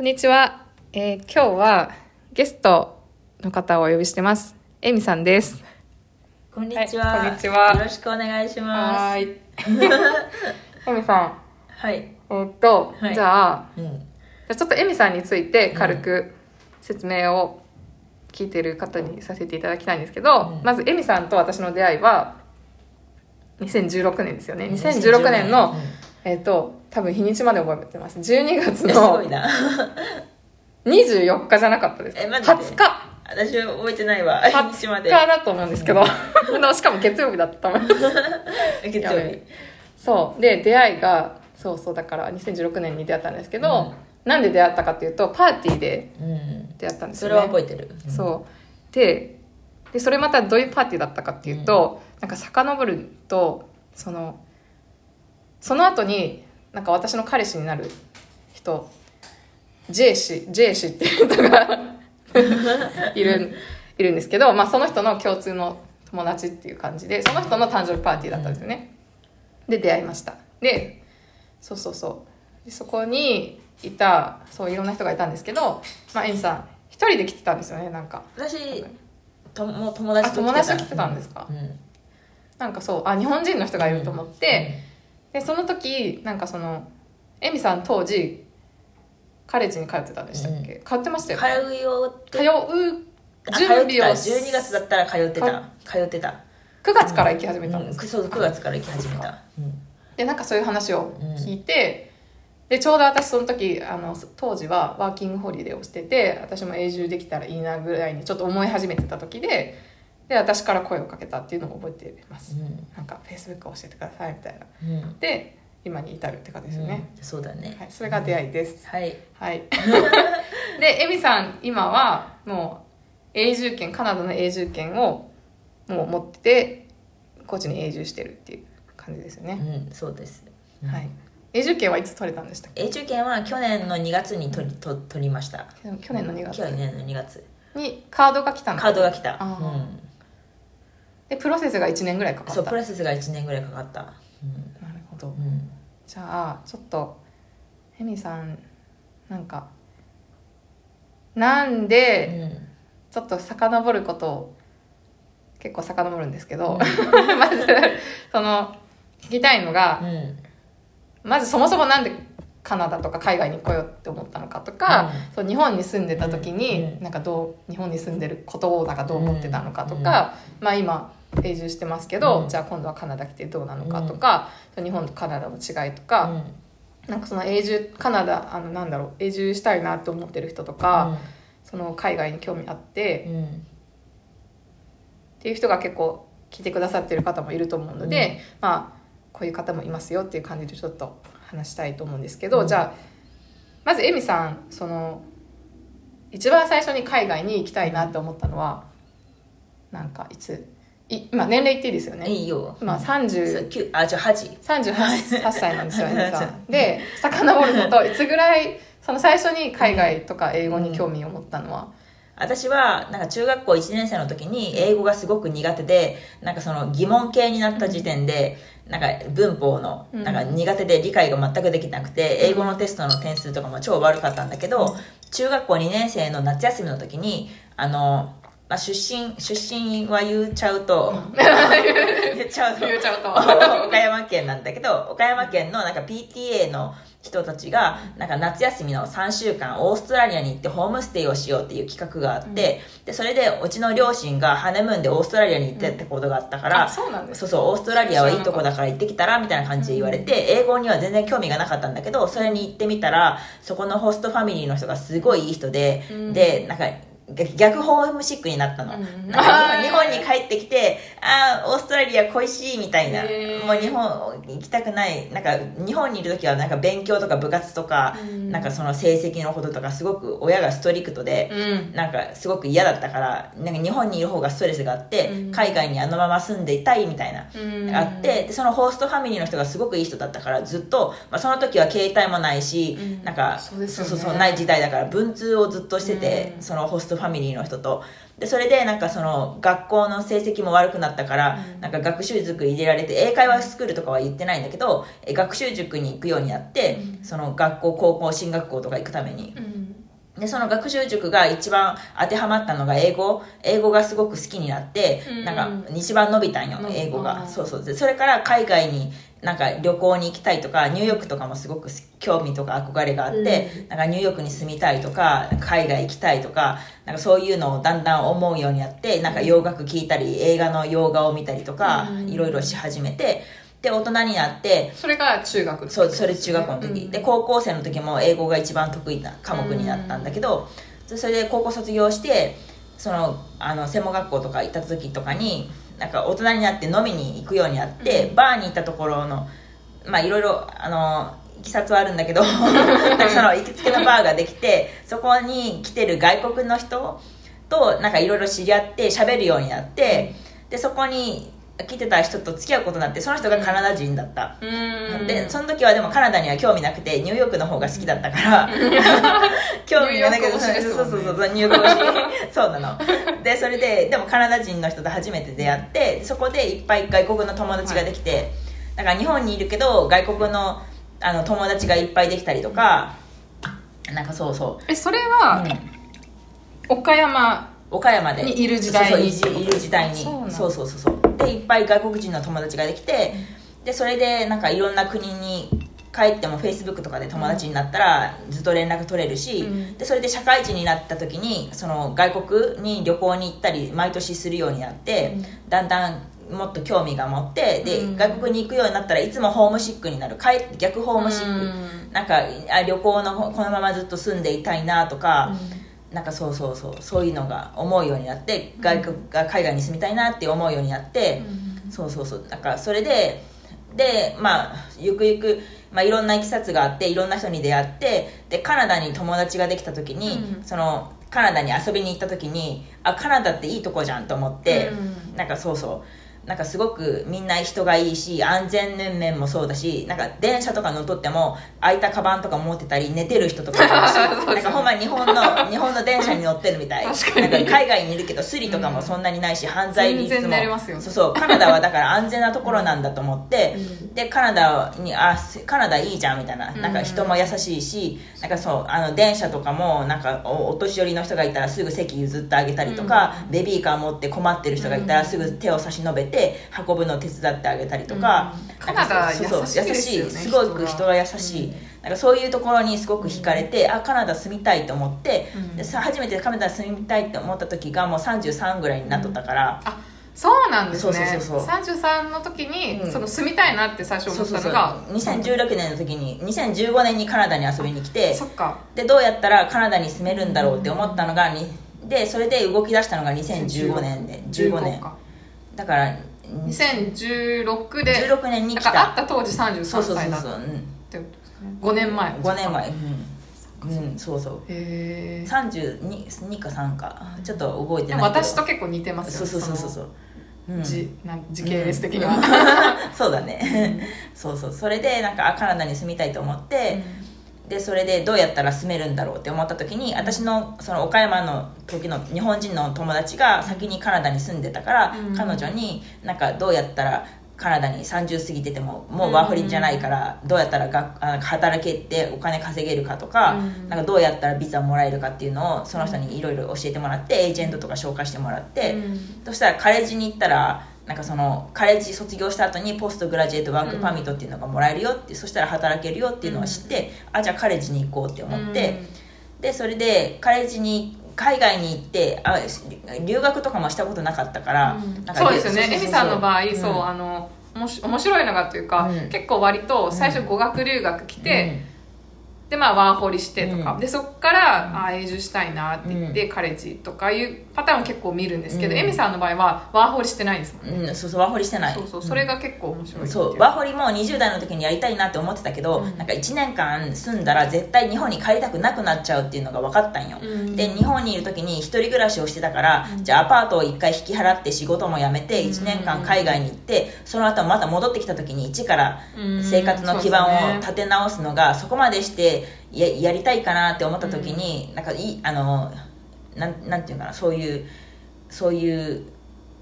こんにちは、えー今日はゲストの方をお呼びしてます。エミさんです。こんにちは。はいこんにちはよろしくお願いします。ーい。エミさん、はい。えーっと、はいじゃあ、うん。じゃあちょっとエミさんについて軽く説明を聞いてる方にさせていただきたいんですけど、うんまずエミさんと私の出会いは2016年ですよね。うん2016年の、うんえーっと、多分日にちまで覚えてます。12月いやすごのいな。24日じゃなかったです。えマジで？20日。私は覚えてないわ。20日まで。日だと思うんですけど、でもしかも月曜日だったと思います。月曜日。そう。で、出会いが、そうそう、だから2016年に出会ったんですけど、なんで出会ったかっていうと、パーティーでうん。出会ったんですそよね。れは覚えてる。うんそう。で、で、それまたどういうパーティーだったかっていうと、なんか遡ると、その、その後に、なんか私の彼氏になる人、J 氏、J 氏っていう人がいる、いるんですけど、まあその人の共通の友達っていう感じで、その人の誕生日パーティーだったんですよね。で、出会いました。で、そうそうそう。でそこにいた、そういろんな人がいたんですけど、まあエミさん、一人で来てたんですよね、なんか。私、ともう友達と来てた。あ友達と来てたんですか？うん。なんかそう、あ、日本人の人がいると思って、で、その時、なんかその、エミさん当時、カレッジに通ってたんでしたっけ、通ってましたよね。通うよって。通うあ準備を通ってた12月だったら通ってた。通ってた。9月から行き始めたんうん、です、そう9月から行き始めた。うんでなんかそういう話を聞いて、でちょうど私その時あの当時はワーキングホリデーをしてて私も永住できたらいいなぐらいにちょっと思い始めてた時でで私から声をかけたっていうのを覚えてます、なんかフェイスブック教えてくださいみたいな。うん。うん。で今に至るって感じですよね、うん。そうだね。はい、それが出会いです、はい。はい。でエミさん今はもう永住権カナダの永住権をもう持ってて高知に永住してるっていう感じですようね、ん、そうです。はい。永住権はいつ取れたんでしたっけ？永住権は去年の2月に取りと取りました。去年の2月。去年の2月。にカードが来たの。カードが来た、うん、でプロセスが1年ぐらいかかった？そうプロセスが1年ぐらいかかった、なるほど。うん。うんじゃあちょっとエミさんなんかなんでちょっと遡ることを結構遡るんですけど、まずその聞きたいのがうん。うんまずそもそもなんでカナダとか海外に来ようって思ったのかとか、そう日本に住んでた時に、うん。なんかどう日本に住んでることをなんかどう思ってたのかとか、まあ今永住してますけど、うん。じゃあ今度はカナダ来てどうなのかとか、日本とカナダの違いとか、なんかその永住カナダあのなんだろう永住したいなって思ってる人とか、その海外に興味あって、うん。うんっていう人が結構聞いてくださってる方もいると思うので、まあこういう方もいますよっていう感じでちょっと話したいと思うんですけど、うん。じゃあまずエミさんその一番最初に海外に行きたいなって思ったのはなんかいつ？い今年齢言っていいですよね。いいよ。今そう30きゅあじゃあ8 38歳なんですよエミさんで遡ること。いつぐらいその最初に海外とか英語に興味を持ったのは、私はなんか中学校1年生の時に英語がすごく苦手でなんかその疑問形になった時点で、なんか文法のうん。なんか苦手で理解が全くできなくて、英語のテストの点数とかも超悪かったんだけど、中学校2年生の夏休みの時にあの、まあ、出身出身は言っちゃうと、言っちゃうと。言っちゃうと。岡山県なんだけど岡山県のなんか PTA の人たちがなんか夏休みの3週間オーストラリアに行ってホームステイをしようっていう企画があって、でそれでうちの両親がハネムーンでオーストラリアに行ってってことがあったから、あそうなんですそうそうオーストラリアはいいとこだから行ってきたらみたいな感じで言われて、英語には全然興味がなかったんだけどそれに行ってみたらそこのホストファミリーの人がすごいいい人で、うん。でなんか逆逆ホームシックになったの、うんなんか日本に帰ってきてああオーストラリア恋しいみたいな、もう日本行きたくない。なんか日本にいる時はなんか勉強とか部活とか、うん。なんかその成績のこととかすごく親がストリクトで、うん。なんかすごく嫌だったからなんか日本にいる方がストレスがあって、うん。海外にあのまま住んでいたいみたいな、うん。あってでそのホストファミリーの人がすごくいい人だったからずっと、まあ、その時は携帯もないし、うん。なんかそうね。そうそうない時代だから文通をずっとしてて、うん。そのホストファミリーの人と。でそれでなんかその学校の成績も悪くなったから、うん。なんか学習塾入れられて英会話スクールとかは言ってないんだけどえ学習塾に行くようになって、その学校高校進学校とか行くために。うん。で、その学習塾が一番当てはまったのが英語。英語がすごく好きになって、うん。なんか一番伸びたんよ英語が。そうそう。でそれから海外になんか旅行に行きたいとか、ニューヨークとかもすごく興味とか憧れがあって、なんかニューヨークに住みたいとか、海外行きたいとか、なんかそういうのをだんだん思うようになって、なんか洋楽聴いたり、映画の洋画を見たりとかう、ん。いろいろし始めて、で、大人になって、それが中学そうそれ中学校の時、うん。で高校生の時も英語が一番得意な科目になったんだけど、それで高校卒業してそのあの専門学校とか行った時とかになんか大人になって飲みに行くようになって、うん。バーに行ったところのまあいろいろあのいきさつはあるんだけど その行きつけのバーができてそこに来てる外国の人となんかいろいろ知り合って喋るようになって、でそこに来てた人と付き合うことになってその人がカナダ人だった、うーん。でその時はでもカナダには興味なくてニューヨークの方が好きだったから 興味がなくてニューヨーク推しですもんね。そうそうそうニューヨーク推しそうなの。でそれででもカナダ人の人と初めて出会ってそこでいっぱい外国の友達ができて、だから日本にいるけど外国のあの友達がいっぱいできたりとかなんかそうそえそれう、はうん。岡山岡山で。にいる時代。にそうそういる時代に。そうそうそうそうでいっぱい外国人の友達ができて、でそれでなんかいろんな国に帰ってもフェイスブックとかで友達になったらずっと連絡取れるし、うん。でそれで社会人になった時にその外国に旅行に行ったり毎年するようになって、だんだんもっと興味が持ってで、うん。外国に行くようになったらいつもホームシックになる。逆ホームシック、うん。なんかあ旅行のこのままずっと住んでいたいなとか、なんかそうそうそうそういうのが思うようになって外国が海外に住みたいなって思うようになって、そうそうそう。なんかそれででまあゆくゆく、まあ、いろんないきさつがあっていろんな人に出会ってでカナダに友達ができた時に、うん。そのカナダに遊びに行った時にあカナダっていいとこじゃんと思って、うん。なんかそうそうなんかすごくみんな人がいいし安全面もそうだしなんか電車とか乗っとっても空いたカバンとか持ってたり寝てる人とかもいるし なんかほんま日本の日本の電車に乗ってるみたい。なんか海外にいるけどスリとかもそんなにないし、犯罪率も。全然寝れますよそうそう。カナダはだから安全なところなんだと思って、うん。でカナダにあすカナダいいじゃんみたいな。なんか人も優しいし、なんかそうあの電車とかもなんかおお年寄りの人がいたらすぐ席譲ってあげたりとか、ベビーカー持って困ってる人がいたらすぐ手を差し伸べて運ぶのを手伝ってあげたりとか、うん。なんかカナダそうそう優しいですごく人が優しい、なんかそういうところにすごく惹かれて、あカナダ住みたいと思って、うん。でさ初めてカナダ住みたいって思った時がもう33ぐらいになっとったから、あそうなんですね。そうそうそうそう。33の時に、うん。その住みたいなって最初思っそうそうそう。たのが2016年の時に2015年にカナダに遊びに来てそっか。でどうやったらカナダに住めるんだろうって思ったのがにでそれで動き出したのが2015年で15年。かだから2016で16年に来だから会たった当時33そうそうそう歳だった。っそう、うん、てことですね5年前。5年前うん、うん、そうそう。へえ32か3か。ちょっと覚えてない私と結構似てますよそうそうそうそうそう。う、ん、じなん時系列的には、そうだね。そうそう。それでなんかあカナダに住みたいと思って、でそれでどうやったら住めるんだろうって思った時に私のその岡山の時の日本人の友達が先にカナダに住んでたから、うん。彼女になんかどうやったらカナダに30過ぎててももうワーホリじゃないからどうやったらがあ働けてお金稼げるかとか,、うん。なんかどうやったらビザもらえるかっていうのをその人にいろいろ教えてもらってエージェントとか紹介してもらって、うん。そしたらカレッジに行ったらなんかそのカレッジ卒業した後にポストグラジエートワークパーミットっていうのがもらえるよって、そしたら働けるよっていうのを知って、あじゃあカレッジに行こうって思って、でそれでカレッジに海外に行ってあ留学とかもしたことなかったから、かそうですよね。エミさんの場合、うん。そうあのおもし面白いのがというか、うん。結構割と最初語学留学来て、でまあワーホリしてとか、うん。でそっから、あ永住したいなって言って、カレッジとかいうパターンを結構見るんですけど、うん。エミさんの場合はワーホリしてないんですもんね、うん、うんそうそうワーホリしてない。そうそうそれが結構面白いそうワーホリも20代の時にやりたいなって思ってたけど、うん。なんか1年間住んだら絶対日本に帰りたくなくなっちゃうっていうのが分かったんよ、うん。で日本にいる時に一人暮らしをしてたから、じゃあアパートを1回引き払って仕事も辞めて1年間海外に行ってその後また戻ってきた時に一からうん。生活の基盤を立て直すのがそこまでしてややりたいかなって思った時に、なんかいいあのなんなんていうかなそういうそういう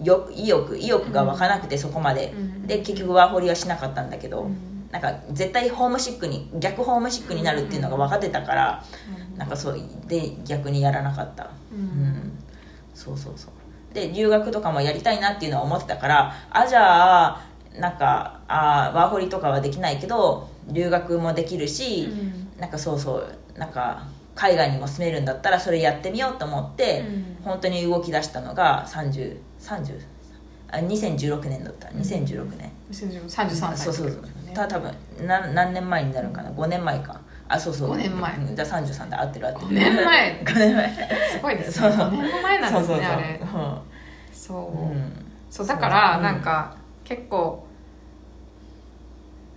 よ意欲意欲が湧かなくてそこまで、うん。で結局ワーホリはしなかったんだけど、うん。なんか絶対ホームシックに逆ホームシックになるっていうのが分かってたから、なんかそうで逆にやらなかった。うん。うん。そうそうそう。で留学とかもやりたいなっていうのは思ってたからあじゃあなんかあワーホリとかはできないけど留学もできるし、なんかそうそうなんか海外にも住めるんだったらそれやってみようと思って、うん。本当に動き出したのが3030あ2016年だった。2016年、33歳そうそうそう。た多分な何年前になるかな？5年前か。あそうそう。5年前。うんじゃあ33で合ってる合ってる。5年前。5年前。すごいですね。そう5年前なんですそうそうそう。そう、うん。そう。だからなんか結構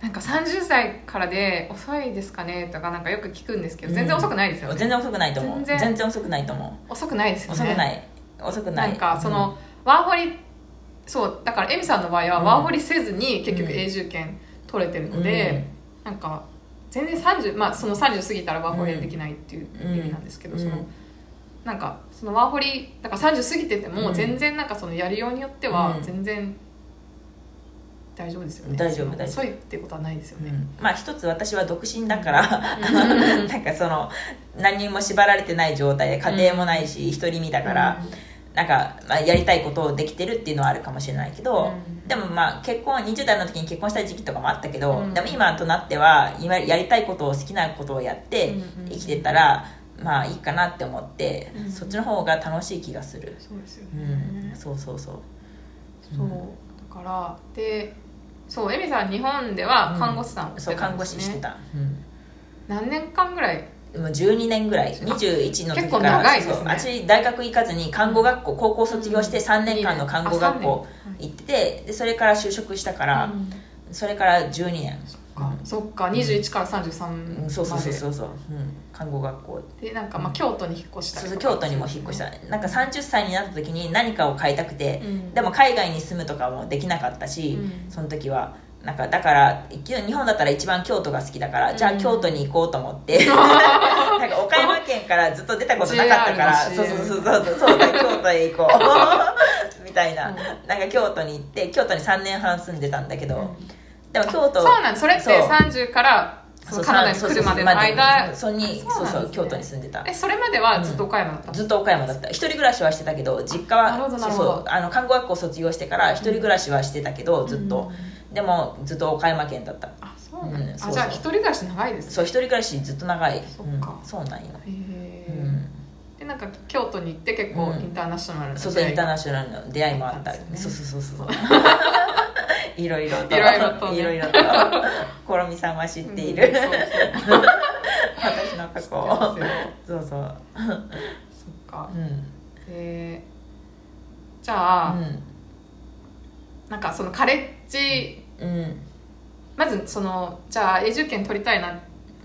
なんか30歳からで遅いですかねとかなんかよく聞くんですけど全然遅くないですよね、全然遅くないと思う。全然。遅くないと思遅くないですうよね。遅くない。遅くない。なんかその、ワーホリそうだからエミさんの場合はうん。ワーホリせずに結局うん。永住権取れてるので、なんか全然30まあその30過ぎたらワーホリできないっていう意味なんですけど、うん。そのなんかそのワーホリだから30過ぎててもうん。全然なんかそのやりようによってはうん。全然大丈夫ですよね。大丈夫大丈夫。遅いってことはないですよね、うん。まあ一つ私は独身だからうん。なんかその何にも縛られてない状態で家庭もないし独り身だから、なんか、まあ、やりたいことをできてるっていうのはあるかもしれないけど、うん。でもまあ結婚20代の時に結婚した時期とかもあったけど、うん。でも今となっては今やりたいことを好きなことをやって生きてたら、まあいいかなって思って、うんそっちの方が楽しい気がする、そうですようね、ん、そうそうそう。そう。だからでそうエミさん日本では看護師さんをしてそう看護たんですね。師してた、うん。何年間ぐらい？もう12年ぐらい。21の時結構から長いですね。そう。私大学行かずに看護学校高校卒業して3年間の看護学校あ行っててでそれから就職したから、うん。それから12年。そっか。そっか。21から33までうん。そうそうそうそう。そう、うん、看護学校でなんかまあ京都に引っ越したそうりとか。そう京都にも引っ越した。なんか30歳になった時に何かを変えたくて、うん。でも海外に住むとかもできなかったし、うん。その時はなんかだから日本だったら一番京都が好きだから、じゃあうん京都に行こうと思って なんか岡山県からずっと出たことなかったから JR のそうそうそうそうそうだ京都へ行こう。みたいな、うん。なんか京都に行って京都に3年半住んでたんだけど、うん。でも京都そうなんですそれってそう。30からそのカナダに来るまでの間。そうそうそう京都に住んでたえそれまではずっと岡山だったのずっと岡山だった一人暮らしはしてたけど実家はそうそうあの看護学校卒業してから一人暮らしはしてたけどずっと、でもずっと岡山県だったあそうなんだ、うんあじゃあ一人暮らし長いですねそう一人暮らしずっと長いそっかうんそうなんよ、へえ、うん、でなんか京都に行って結構うんインターナショナルなそうそうインターナシショナルの出会いもあったそうよそうそうそういろいろと。いろいろとね。いろいろと。コロミさんは知っている、うんそうそう。私の過去知ってますよ。そうそう。そっか。うん。でじゃあ、うん。なんかそのカレッジうん。まずそのじゃあ永住権取りたいな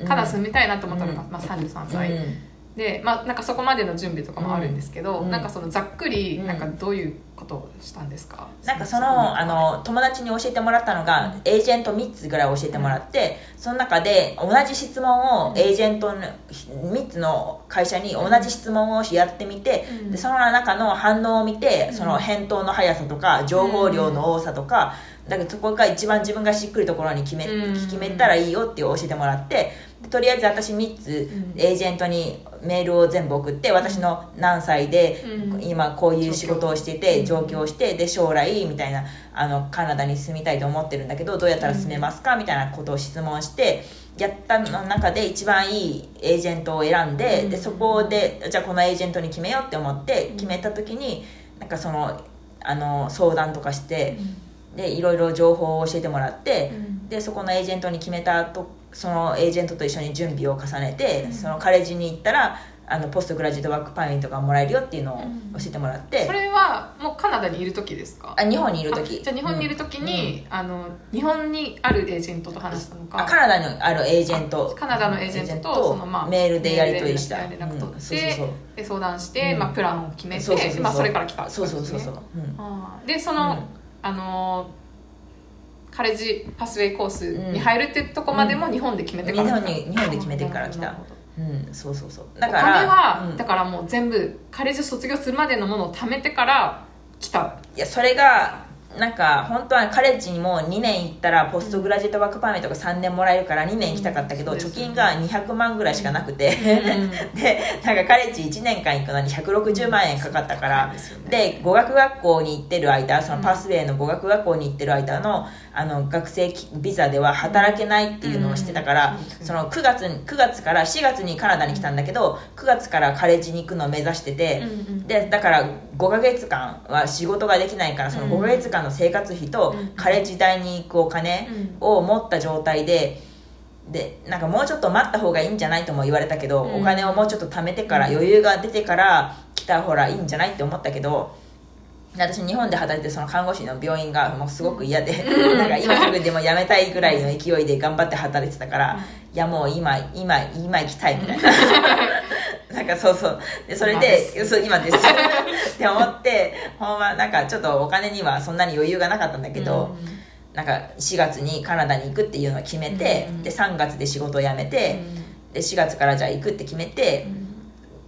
カナダ住みたいなと思ったのが、うん。まあ、33歳、うんで、まあ、なんかそこまでの準備とかもあるんですけど、うん。なんかそのざっくりうん。なんかどういうことをしたんですか、なんかそのあの友達に教えてもらったのが、エージェント3つぐらい教えてもらって、その中で同じ質問をエージェントの3つの会社に同じ質問をやってみて、うん。でその中の反応を見てその返答の速さとか情報量の多さとか、だからそこが一番自分がしっくりところに決め,、うん。決めたらいいよって教えてもらってでとりあえず私3つうん。エージェントにメールを全部送って私の何歳で、うん。今こういう仕事をしてて上京してで将来みたいなあのカナダに住みたいと思ってるんだけどどうやったら住めますかみたいなことを質問してやったの中で一番いいエージェントを選んで,、うん。でそこでじゃあこのエージェントに決めようって思って決めた時になんかそのあの相談とかしてでいろいろ情報を教えてもらって、でそこのエージェントに決めた後そのエージェントと一緒に準備を重ねて、うん。そのカレッジに行ったらあのポストグラジュエットワークパーミットがもらえるよっていうのを教えてもらって、それはもうカナダにいる時ですか？あ日本にいる時。あじゃあ日本にいる時に、あの日本にあるエージェントと話したのか？あカナダにあるエージェント。カナダのエージェントとその、まあ、メールでやり取りした。で相談して、うん。まあ、プランを決めてそれから来たそう感じですね。そうそうそう、う。ん。でその、うん。あのーカレッジパスウェイコースに入るってとこまでも日本で決めてから来た、日本に日本で決めてから来た。うんそうそうそう。おだから金は、うんだからもう全部カレッジ卒業するまでのものを貯めてから来た。いやそれがなんか本当はカレッジにも2年行ったらポストグラジュエットワークパーミットが3年もらえるから2年行きたかったけど、うん。貯金が200万ぐらいしかなくて、うんで なんかカレッジ1年間行くのに160万円かかったから、で語学学校に行ってる間そのパスウェイの語学学校に行ってる間のあの学生ビザでは働けないっていうのをしてたから、うんその9月に9月から4月にカナダに来たんだけど9月からカレッジに行くのを目指してて、でだから5ヶ月間は仕事ができないからその5ヶ月間の生活費とうん。カレッジ代に行くお金を持った状態で。でなんかもうちょっと待った方がいいんじゃないとも言われたけど、うん。お金をもうちょっと貯めてから余裕が出てから来たほらいいんじゃないって思ったけど私日本で働いてるその看護師の病院がもうすごく嫌で、なんか今すぐでも辞めたいぐらいの勢いで頑張って働いてたから、いやもう今今今行きたいみたいな。なんかそうそう。でそれ今でそう今です。って思ってほんまなんかちょっとお金にはそんなに余裕がなかったんだけど、なんか4月にカナダに行くっていうのを決めて、うん。で3月で仕事を辞めて、で4月からじゃあ行くって決めて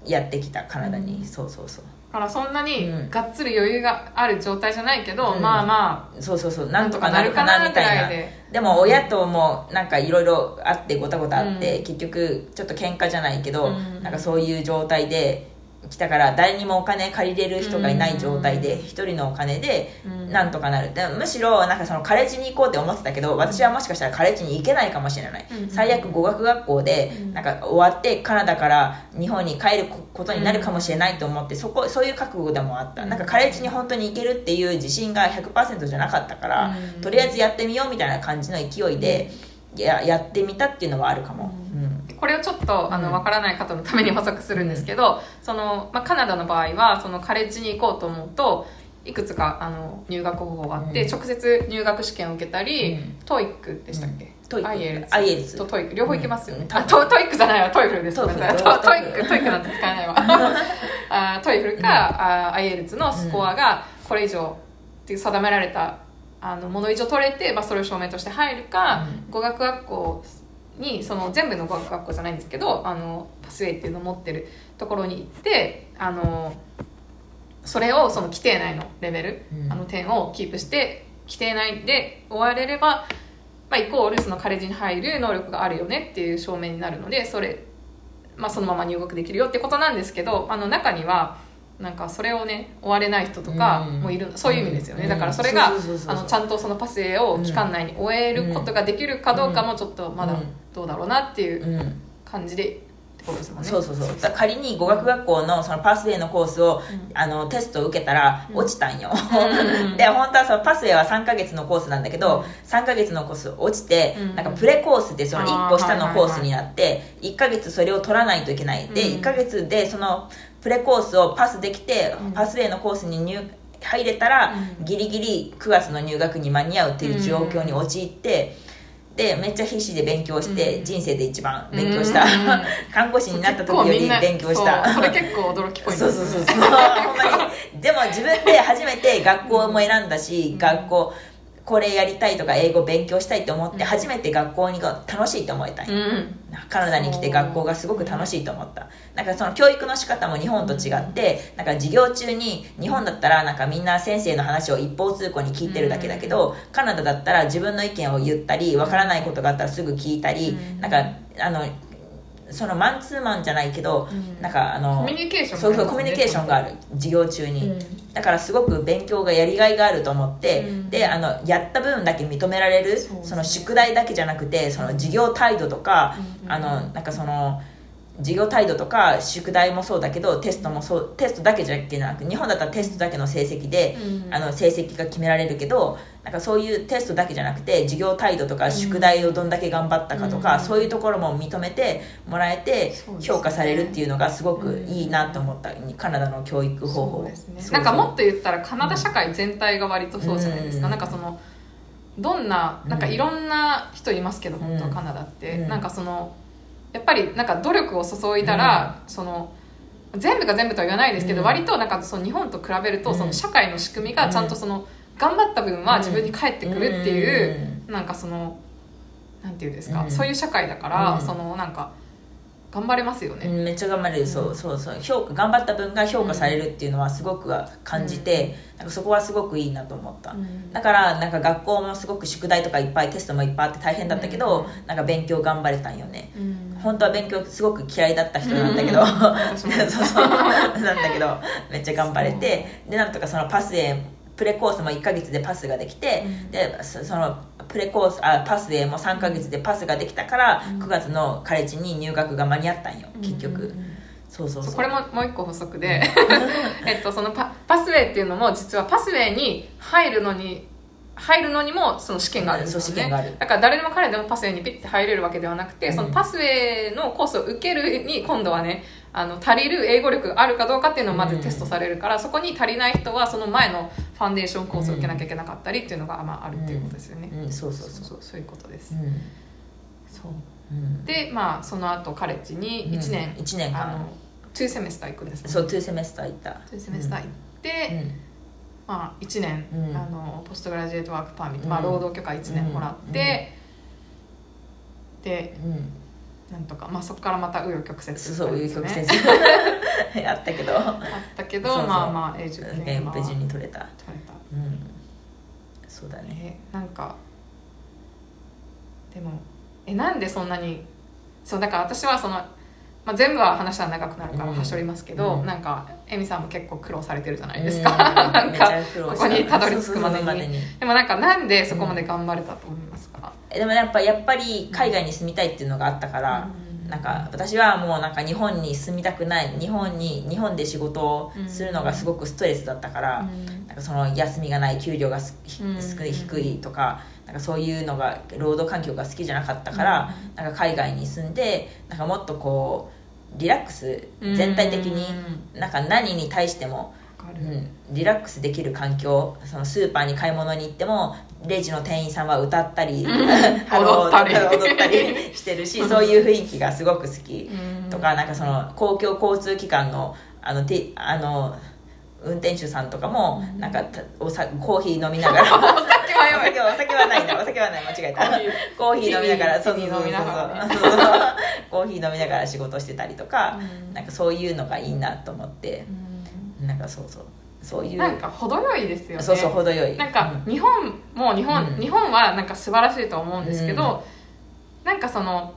やってきたカナダに、うん。そうそうそう。だからそんなにうん。がっつり余裕がある状態じゃないけど、うん。まあまそうそうそう。あなんとかなるかなみたいな。でも親ともなんかいろいろあってごたごたあって、うん。結局ちょっと喧嘩じゃないけど、うん。なんかそういう状態で来たから誰にもお金借りれる人がいない状態でうん。一人のお金でうん。なんとかなる。でむしろなんかそのカレッジに行こうって思ってたけど私はもしかしたらカレッジに行けないかもしれない、うん。最悪語学学校でうん。なんか終わってカナダから日本に帰ることになるかもしれないと思ってそこそういう覚悟でもあった、うん。なんかカレッジに本当に行けるっていう自信が100%じゃなかったから、うん。とりあえずやってみようみたいな感じの勢いでややってみたっていうのはあるかも、ううんこれをちょっとあうんの分からない方のために補足するんですけど、そのまあ、カナダの場合はそのカレッジに行こうと思うといくつかあの入学方法があって、うん。直接入学試験を受けたり、うん。 TOEIC でしたっけ、 TOEIC。IELTS IELTS と TOEIC。両方行けますよね、うん。あト TOEIC じゃないわ。 TOEFL です。TOEFL。ト TOEIC。TOEIC なんて使えないわ。あ TOEFL か、あ IELTS のスコアがこれ以上っていう定められたあのもの以上取れて、まあ、それを証明として入るか、う語学学校にその全部の語学学校じゃないんですけどあのパスウェイっていうのを持ってるところに行ってあのそれをその規定内のレベル、うん。あの点をキープして規定内で終われれば、まあ、イコールそのカレッジに入る能力があるよねっていう証明になるのでそれ、まあ、そのまま入学できるよってことなんですけどあの中にはなんかそれをね終われない人とかもいる、そういう意味ですよね、うん。だからそれが、ちゃんとそのパスウェイを期間内に終えることができるかどうかもちょっとまだうん。どうだろうなっていううん。感じでそうそうそう。仮に語学学校のそのパスウェイのコースを、うん。あのテストを受けたらうん。落ちたんよ、うん。で本当はそのパスウェイは3ヶ月のコースなんだけど、うん。3ヶ月のコース落ちて、うん。なんかプレコースってその1個下のコースになって、1ヶ月それを取らないといけない。で、うん。1ヶ月でそのプレコースをパスできて、うん。パスウェイのコースに入入れたら、うん。ギリギリ9月の入学に間に合うっていう状況に陥って、でめっちゃ必死で勉強して、うん。人生で一番勉強した、うん。看護師になった時より勉強した。それ結構驚きポイント。そうそうそう。そうほんまに。でも自分で初めて学校も選んだし、うん。学校これやりたいとか英語勉強したいと思ってうん。初めて学校にが楽しいと思えたんようん。カナダに来て学校がすごく楽しいと思った。なんかその教育の仕方も日本と違ってなんか授業中に日本だったらなんかみんな先生の話を一方通行に聞いてるだけだけどカナダだったら自分の意見を言ったりわからないことがあったらすぐ聞いたりうん。なんかあのそのマンツーマンじゃないけどうん。なんかあのコミュニケーションそうそうコミュニケーションがある授業中に、だからすごく勉強がやりがいがあると思って、うん。であのやった分だけ認められるそね。その宿題だけじゃなくてその授業態度とか、うん。あのなんかその授業態度とか宿題もそうだけどテストもそうテストだけじゃなく日本だったらテストだけの成績で、うん。あの成績が決められるけどなんかそういうテストだけじゃなくて授業態度とか宿題をどんだけ頑張ったかとか、うん。そういうところも認めてもらえて評価されるっていうのがすごくいいなと思った、カナダの教育方法。ね。なんかもっと言ったらカナダ社会全体が割とそうじゃないですか、うん。なんかそのどんななんかいろんな人いますけど、うん本当はカナダって、うん。なんかそのやっぱりなんか努力を注いだら、その全部が全部とは言わないですけど、うん。割となんかその日本と比べると、うん。その社会の仕組みがちゃんとその頑張った分は自分に返ってくるっていう、なんかそのなんていうんですか、うん。そういう社会だから、うん。そのなんか頑張れますよね、うんめっちゃ頑張れる、そうそうそう。評価頑張った分が評価されるっていうのはすごく感じて、なんかそこはすごくいいなと思った、うん。だからなんか学校もすごく宿題とかいっぱいテストもいっぱいあって大変だったけど、うん。なんか勉強頑張れたんよね。うん。本当は勉強すごく嫌いだった人なんだけど、うん。そうそう。なんだけどめっちゃ頑張れてでなんとかそのパスへプレコースも1ヶ月でパスができて、うん。でそそのプレコースあパスウェイも3ヶ月でパスができたから、うん。9月のカレッジに入学が間に合ったんよ結局、うん。そうそうそう。そうこれももう一個補足で。えっとそのパパスウェイっていうのも実はパスウェイに入るのに入るのにもその試験があるんですよ、ね、だから誰でも彼でもパスウェイにピッて入れるわけではなくて、うん。そのパスウェイのコースを受けるに今度はねあの足りる英語力があるかどうかっていうのをまずテストされるから、そこに足りない人はその前のファンデーションコースを受けなきゃいけなかったりっていうのが、まあ、あるっていうことですよね、うん、そうそうそう。そうそういうことです、うん。そう。うん。でまあその後カレッジに1年、うん。一年間。あの2セメスター行くんですね。そう2セメスター行った。2セメスター行って、うんまあ、1年、うん。あのポストグラジュエートワークパーミット、うん。まあ、労働許可1年もらって、でうん。なんとか、まあ、そこからまた紆余曲折そうそう曲です先ね生 あったけど。あったけどまあまあ永住権は無事に取れた。取れた。うん。そうだね。えなんかでもえなんでそんなにそうだから私はその、まあ、全部は話は長くなるからうん。はしょりますけど、うん。なんかエミさんも結構苦労されてるじゃないですか、うん。なんか苦労したここにたどり着くまでに。でもなんかなんでそこまで頑張れたと思いますか、でもやっぱやっぱり海外に住みたいっていうのがあったから、うん。なんか私はもうなんか日本に住みたくない。日本に日本で仕事をするのがすごくストレスだったから、その休みがない給料がすひうん。低いとかなんかそういうのが労働環境が好きじゃなかったから、なんか海外に住んでなんかもっとこうリラックス全体的になんか何に対しても、うん、リラックスできる環境そのスーパーに買い物に行ってもレジの店員さんは歌ったり、ハロー踊ったり。踊ったり してるしそういう雰囲気がすごく好き。うん。とかなんかその公共交通機関のあのてあの運転手さんとかもなんかたおさコーヒー飲みながら。お酒はやばいお酒はお酒はないなお酒はない。間違えた。コーヒー。コーヒー飲みながらそうそうそうそう。コーヒー飲みながら仕事してたりとか、うん。なんかそういうのがいいなと思って。うなんかそうそう。そういう。んなんか程よいですよね。そうそう程よい。なんか日本も日本、うん。日本はなんか素晴らしいと思うんですけど、なんかその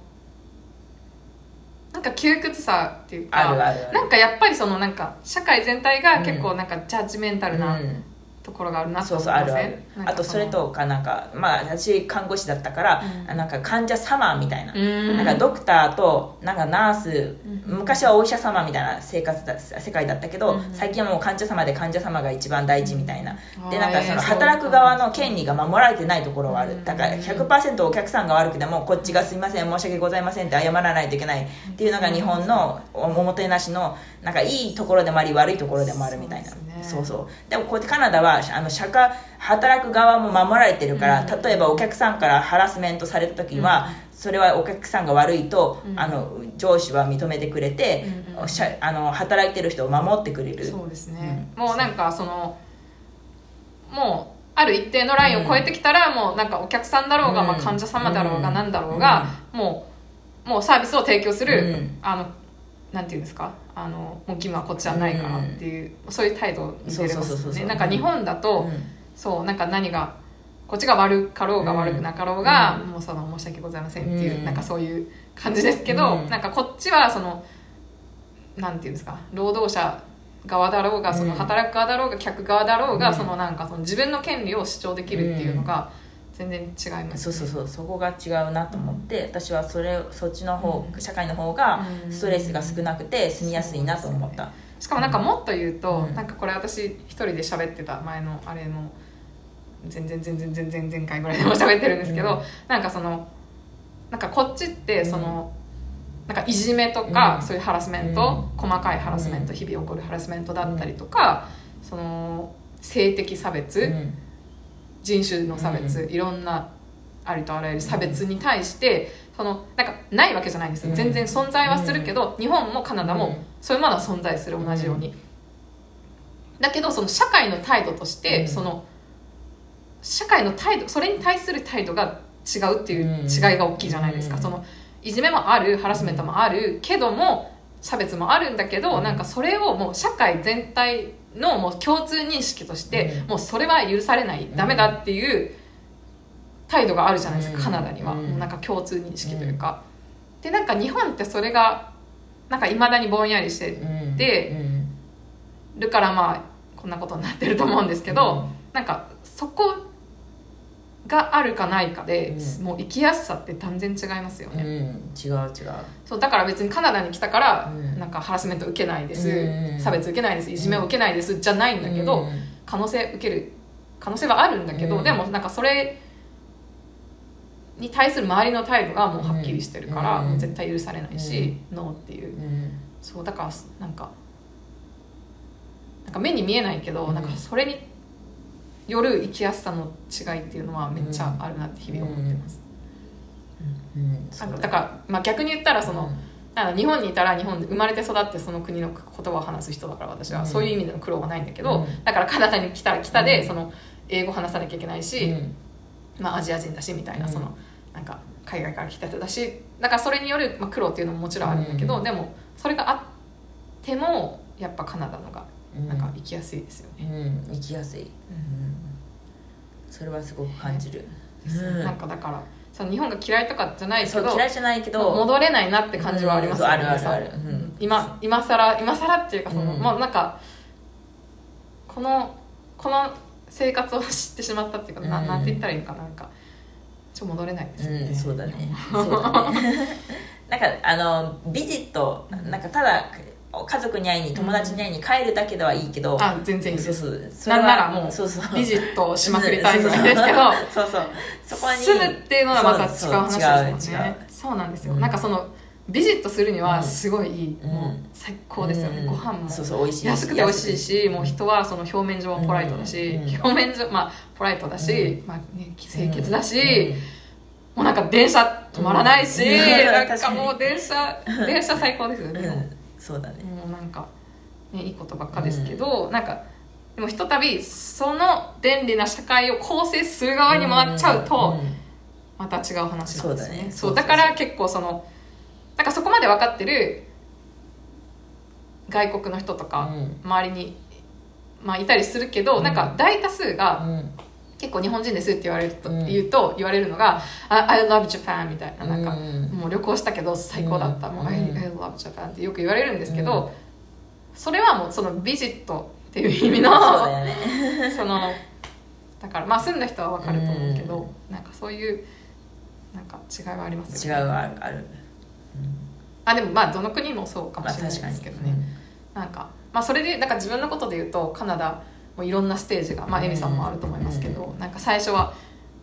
なんか窮屈さっていうかなんかやっぱりそのなんか社会全体が結構なんかジャッジメンタルなうんところがあるなとそうそうあるある。あとそれとかなんかまあ私看護師だったから、うん。なんか患者様みたいな、うん。なんかドクターとなんかナース、うん。昔はお医者様みたいな生活だ世界だったけど、うん。最近はもう患者様で患者様が一番大事みたいな、でなんかそのえー働く側の権利が守られてないところはある、うん。だから100%お客さんが悪くてもこっちがすいません申し訳ございませんって謝らないといけないっていうのが日本のおおもてなしのなんかいいところでもあり悪いところでもあるみたいな。そうね。そうそう。でもこうやってカナダはあの社会働く側も守られてるから、うん。例えばお客さんからハラスメントされた時には、それはお客さんが悪いと、うん。あの上司は認めてくれて、うん。うんしゃあの働いてる人を守ってくれる。そうですね、うん。もうなんかそのもうある一定のラインを超えてきたら、もうなんかお客さんだろうが、うん。まあ、患者様だろうがうん。なんだろうが、もうもうサービスを提供する、うん。あのなんていうんですか？あのもう義務はこっちはないからっていう、そういう態度に出れますよね。なんか日本だと、うん。そうなんか何がこっちが悪かろうがうん悪くなかろうが、もうその申し訳ございませんっていう、うん。なんかそういう感じですけど、うん。なんかこっちはそのなんていうんですか労働者側だろうがそのうん。働く側だろうが客側だろうが、うん。そのなんかその自分の権利を主張できるっていうのが全然違います、そうそうそうそこが違うなと思って私はそれそっちの方、うん。社会の方がうん。ストレスが少なくて住みやすいなと思った、しかもなんかもっと言うと、うん。なんかこれ私一人で喋ってた前のあれも全然全然全然前回ぐらいでも喋ってるんですけど、うん。なんかそのなんかこっちってその、なんかいじめとか、うん。そういうハラスメント、う細かいハラスメント、うん。日々起こるハラスメントだったりとか、その性的差別、うん人種の差別、いろんなありとあらゆる差別に対して、そのなんかないわけじゃないんです全然存在はするけど、日本もカナダもうん。そういうものは存在する同じように、だけどその社会の態度として、うん。その社会の態度それに対する態度が違うっていううん。違いが大きいじゃないですか、うん。そのいじめもあるハラスメントもあるけども差別もあるんだけど、なんかそれをもう社会全体のもう共通認識として、うん。もうそれは許されない、ダメだっていう態度があるじゃないですか、うん。カナダには、うん。もうなんか共通認識というか、でなんか日本ってそれがなんかいまだにぼんやりしてうん。でうん。るからまあこんなことになってると思うんですけど、なんかそこがあるかないかで、うん。もう生きやすさって断然違いますようん、うね、ん、違う違う。そうだから別にカナダに来たから、うん。なんかハラスメント受けないです、うん。差別受けないです。いじめを受けないです、じゃないんだけど、うん。可能性受ける可能性はあるんだけど、うん。でもなんかそれに対する周りの態度がもうはっきりしてるから、うん。もう絶対許されないし、ノーっていう。うん。そうだからなんかなんか目に見えないけど、うん。なんかそれによる生きやすさの違いっていうのはめっちゃあるなって日々思ってます、うん。なんかだから、まあ、逆に言ったらその、なんか日本にいたら日本で生まれて育ってその国の言葉を話す人だから私は、うん。そういう意味での苦労はないんだけど、うん。だからカナダに来たら来たで、うん。その英語話さなきゃいけないし、うん。まあ、アジア人だしみたいな、うん。そのなんか海外から来た人だしだからそれによる、まあ、苦労っていうのももちろんあるんだけど、うん。でもそれがあってもやっぱカナダのがうんなん。か生きやすいですよね、うん。生きやすい、うん、それはすごく感じる、うん。なんかだからその日本が嫌いとかじゃないけど嫌いじゃないけど戻れないなって感じはありますよね、あるあるある。今今更今更っていうかその、うん。もうなんかこのこの生活を知ってしまったっていうか、なうん。なんて言ったらいいのかななんかちょっと戻れないですよね、うん、そうだね。そうだね。なんかあのビジットなんかただ家族に会いに友達に会いに帰るだけではいいけど、あ全然いいそうです。そうそなんならもうそうそう。ビジットをしまくりたいぐらいですけど。そうそう。そこに住むっていうのはまた違う話ですもんね。そうなんですよ、うんなんかそのビジットするにはすごいいい、うん。もう最高ですよね、うん。ご飯もそうそう美味しい安くて美味しいし、もう人はその表面上はポライトだし、うん。表面上まあポライトだし、まあね、清潔だし、うん。もうなんか電車止まらないし、うん。なんかもう電車 電車最高ですよね、うんそうだね。もうなんか、ね、いいことばっかですけど、なんかでもひとたびその便利な社会を構成する側に回っちゃうと、ん。また違う話なんですよね。そうだね。そそううだから結構そのなんかそこまで分かってる外国の人とかうん。周りに、まあ、いたりするけど、うん。なんか大多数がうん結構日本人ですって言われると、うん。言うと言われるのが「I, love Japan」みたいななんか、うん。もう旅行したけど最高だった「うん。もう I, love Japan」ってよく言われるんですけど、それはもうそのビジットっていう意味の そのだからまあ住んだ人は分かると思うけど、なんかそういうなんか違いはありますよね。違うある。ある。あでもまあどの国もそうかもまあしれないですけどね、なんかまあそれでなんか自分のことで言うとカナダもいろんなステージがまあうんエミさんもあると思いますけど、なんか最初は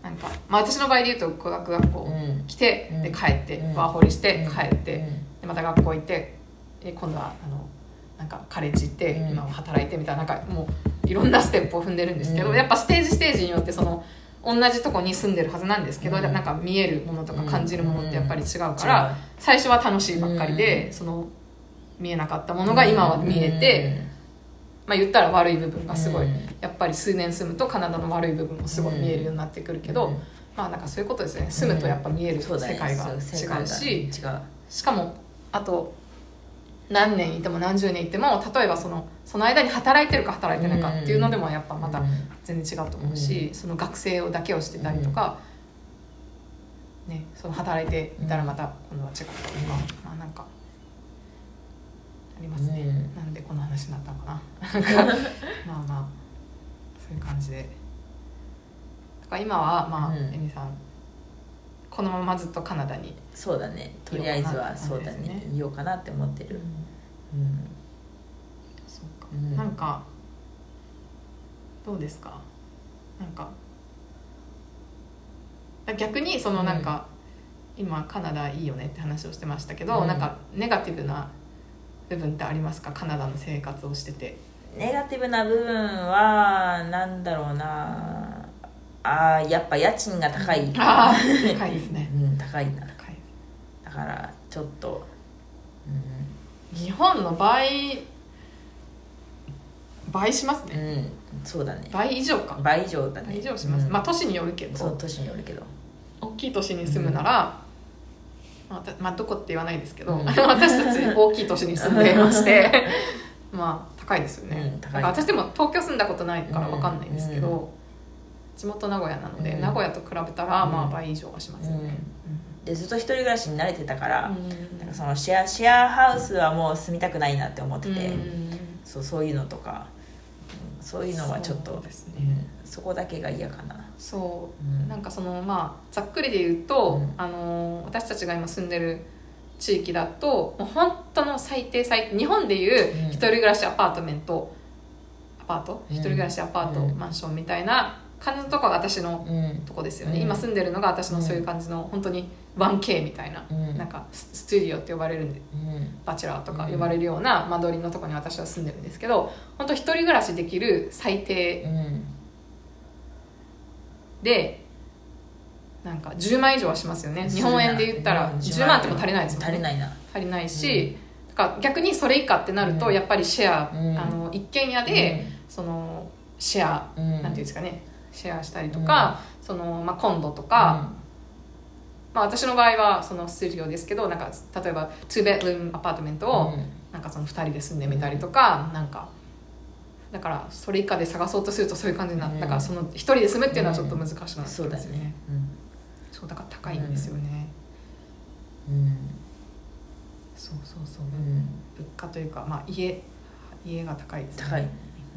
なんか、まあ、私の場合で言うと語学学校うん。来て、うん。で帰って、うん。ワーホリしてうん。帰って、でまた学校行ってえ今度はあのなんかカレッジ行って、うん。今は働いてみたいななんかもういろんなステップを踏んでるんですけど、うん。やっぱステージステージによってその同じとこに住んでるはずなんですけど、うん。なんか見えるものとか感じるものってやっぱり違うか違ら、う最初は楽しいばっかりで、うん。その見えなかったものが今は見えて、まあ言ったら悪い部分がすごい、うん。やっぱり数年住むとカナダの悪い部分もすごい見えるようになってくるけど、うん。まあなんかそういうことですよね。住むとやっぱ見える世界が違そうし、しかもあと何年いても何十年いても例えばそのその間に働いてるか働いてないかっていうのでもやっぱまた全然違うと思うし、その学生をだけをしてたりとか、ね、その働いていたらまた今度は違ったりとか、まあなんかありますね、うんなんでこの話になったのかな。まあまあそういう感じで。だから今はまあ、うん。エミさんこのままずっとカナダに、そうだね。とりあえずはそうだね。ねいようかなって思ってる。そうか。うん。なんかどうですか？なんか逆にそのなんか、今カナダいいよねって話をしてましたけど、うん。なんかネガティブな部分ってありますか？カナダの生活をしてて。ネガティブな部分はなんだろうな。あーやっぱ家賃が高い。高いですね。うん高いな。高い。だからちょっと、日本の倍倍しますね。うんうん、そうだね。倍以上か。倍以上だね。倍以上します、うん。まあ都市によるけど。そう都市によるけど。大きい都市に住むなら、まあたまあ、どこって言わないですけど、うん。私たち大きい都市に住んでいまして まあ高いですよね、うん高い。だから私でも東京住んだことないから分かんないんですけど、うん地元名古屋なので、うん。名古屋と比べたらうん。まあ倍以上はしますよね、でずっと一人暮らしに慣れてたから、うん。なんかそのシェアシェアハウスはもう住みたくないなって思ってて、うん。そうそういうのとか、うんそういうのはちょっとそうですね。うんそこだけが嫌かな、そう。うん。なんかそのまあざっくりで言うと、うん。あの私たちが今住んでる地域だともう本当の最低最低日本でいううん。一人暮らしアパートメント、アパート？うん。一人暮らしアパート、うん。マンションみたいな感じのとこが私のうん。とこですよね、うん。今住んでるのが私のそういう感じの本当に 1K みたいな、うん。なんかススタジオって呼ばれるんでうん。バチェラーとか呼ばれるような間取りのとこに私は住んでるんですけど本当一人暮らしできる最低うんでなんか10万以上はしますよね。日本円で言ったらうん。10万あっても足りないですもん足りないな。足りないし、だから逆にそれ以下ってなるとうん。やっぱりシェア、うん。あの一軒家で、そのシェア、うん。なんていうんですかね。シェアしたりとか、そのまあ、コンドとか、まあ、私の場合はそのスタジオですけどなんか例えば2ベッドルームアパートメントを、うん。なんかその2人で住んでみたりとか、なんかだからそれ以下で探そうとするとそういう感じになって、うん。だからその1人で住むっていうのはちょっと難しくなってきますよそうだよねそうだから高いんですよね、うん。うん。そうそうそう、うん物価というか、まあ、家家が高いですね。高い。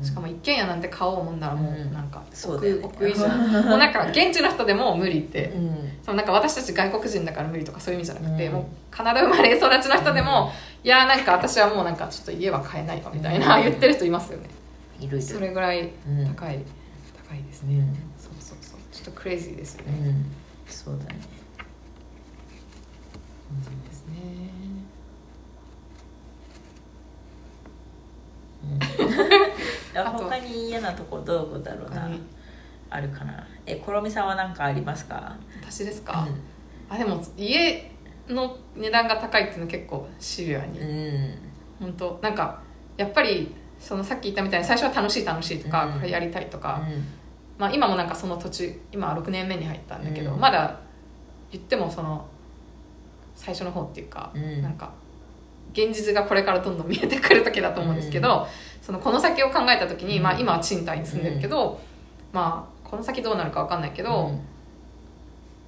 しかも一軒家なんて買おうもんならもうなんか億,、そうだよね。億以上。もうなんか現地の人でも無理って。うん。そのなんか私たち外国人だから無理とかそういう意味じゃなくて、うん。もうカナダ生まれ育ちの人でも、いやなんか私はもうなんかちょっと家は買えないわみたいな、うん。言ってる人いますよねいるいるそれぐらいうん。高い、高いですね、うん。そうそうそう。ちょっとクレイジーですよね、うん。そうだね。ですね。うん。あと他に嫌なとこどこだろうな。あるかな。えコロミさんは何かありますか？私ですか、あでも家の値段が高いっていうの結構シビアに、うん。本当なんかやっぱりそのさっき言ったみたいに最初は楽しい楽しいとか、うん。これやりたいとか、うん。まあ、今もなんかその途中今は6年目に入ったんだけど、うん。まだ言ってもその最初の方っていうか、うん。なんか現実がこれからどんどん見えてくる時だと思うんですけど、そのこの先を考えた時に、うん。まあ、今は賃貸に住んでるけど、まあこの先どうなるか分かんないけど、うん。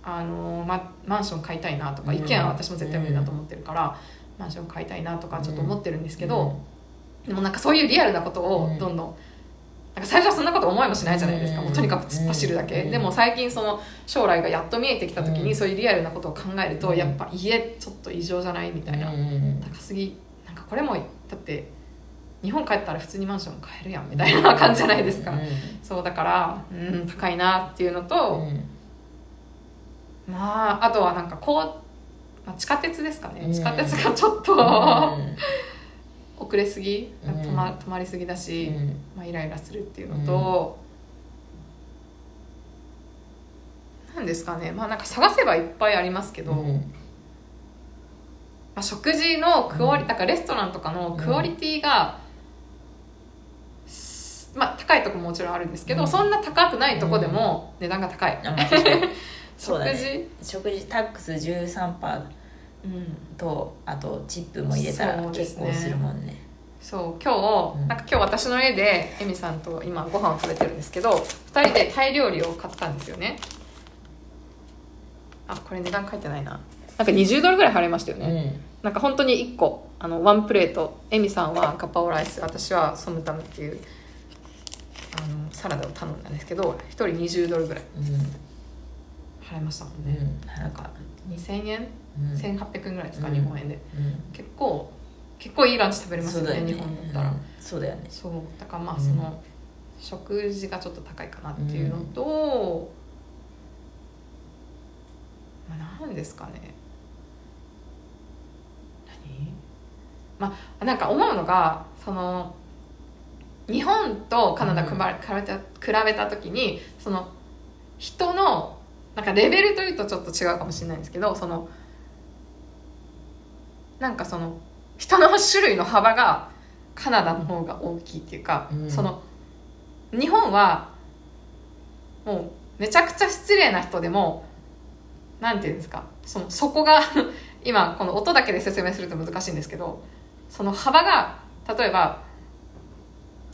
あのま、マンション買いたいなとかうん。一軒家は私も絶対無理だと思ってるから、マンション買いたいなとかちょっと思ってるんですけど、でもなんかそういうリアルなことをどんどん、なんか最初はそんなこと思いもしないじゃないですか、うん。もうとにかく突っ走るだけ、うん。でも最近その将来がやっと見えてきた時に、うん。そういうリアルなことを考えると、うん。やっぱ家ちょっと異常じゃないみたいな、うん。高すぎ。なんかこれもだって日本帰ったら普通にマンション買えるやんみたいな感じじゃないですか、うん。そうだからうん高いなっていうのと、うん。まああとはなんかこう、まあ、地下鉄ですかね、うん地下鉄がちょっと、うん遅れすぎ、うん。止ま止まりすぎだし、うん。まあ、イライラするっていうのと、なんですかね。まあなんか探せばいっぱいありますけど、まうん。あ、食事のクオリ、うん。だからレストランとかのクオリティが、すまあ高いとこももちろんあるんですけど、うん。そんな高くないとこでも値段が高い、食ね。事、食事タックス13%うん、とあとチップも入れたら結構するもんね。そう今日、うん。なんか今日私の家でエミさんと今ご飯を食べてるんですけど2人でタイ料理を買ったんですよね。あこれ値段書いてないな。なんか20ドルぐらい払いましたよね、なんか本当に1個あのワンプレート。エミさんはガパオライス。私はソムタムっていうあのサラダを頼んだんですけど1人20ドルぐらいうん。うん払いましたもんうね、ん。なんか2000円、うん1800円ぐらいですか、うん日本円で。うん。結構結構いいランチ食べれますよねね。日本だったら、うん。そうだよね。そう。だからまあうん。その、食事がちょっと高いかなっていうのと、まあ、何ですかね。何？まあなんか思うのがその日本とカナダ比べ比べた比べた時にその人のなんかレベルというとちょっと違うかもしれないんですけどそのなんかその人の種類の幅がカナダの方が大きいっていうか、うん。その日本はもうめちゃくちゃ失礼な人でもなんていうんですかそのそこが 今この音だけで説明すると難しいんですけどその幅が例えば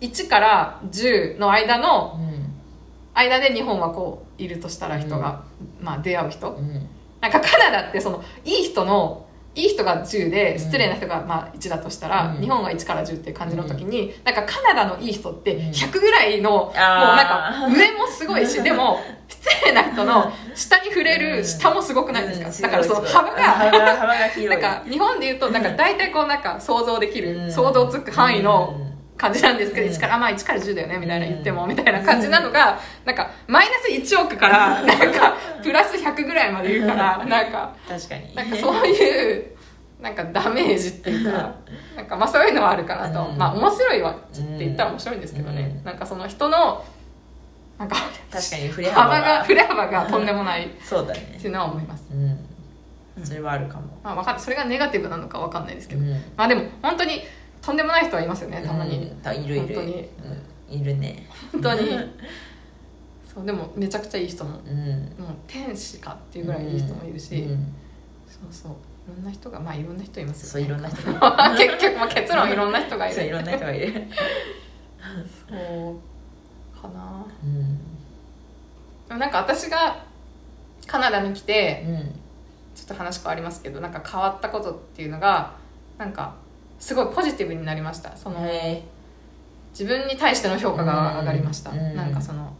1から10の間のうん間で日本はこういるとしたら人が、まあ、出会う人。うん。なんかカナダってそのいい人のいい人が10で失礼な人がまあ1だとしたら、うん。日本が1から10っていう感じの時に、なんかカナダのいい人ってうん。100ぐらいの、もうあーなんか上もすごいしでも失礼な人の 下に触れる下もすごくないですか、うんだからその幅が幅がなんか日本で言うとなんか大体こうなんか想像できる、うん。想像つく範囲のうん感じなんですけど、うん。1からまあ1から10だよねみたいな言ってもみたいな感じなのがなんかマイナス1億からなんかプラス100ぐらいまで言うからなんか確かに。なんかそういうなんかダメージっていうかなんかまあそういうのはあるかなと、うん。まあ面白いわって言ったら面白いんですけどね、うん。なんかその人のなんか確かに振れ幅幅が。が振れ幅がとんでもないっそうだね。ていうのは思います、うん。それはあるかも。まあ、わかんない。それがネガティブなのかわかんないですけど、うん。まあでも本当にとんでもない人はいますよねたまに、うんたいるいる。本当に。うんいるね。本当に。そうでもめちゃくちゃいい人も。うん。もう天使かっていうぐらいいい人もいるし、うんそうそう。いろんな人がまあいろんな人いますそうよねいろんな人。が 結局、まあ、結論いろんな人がいる。そういろんな人がいる。そうかな。うん。でもなんか私がカナダに来てうん。ちょっと話変わりますけどなんか変わったことっていうのがなんかすごいポジティブになりました。そのへ自分に対しての評価が上がりました、うん。なんかその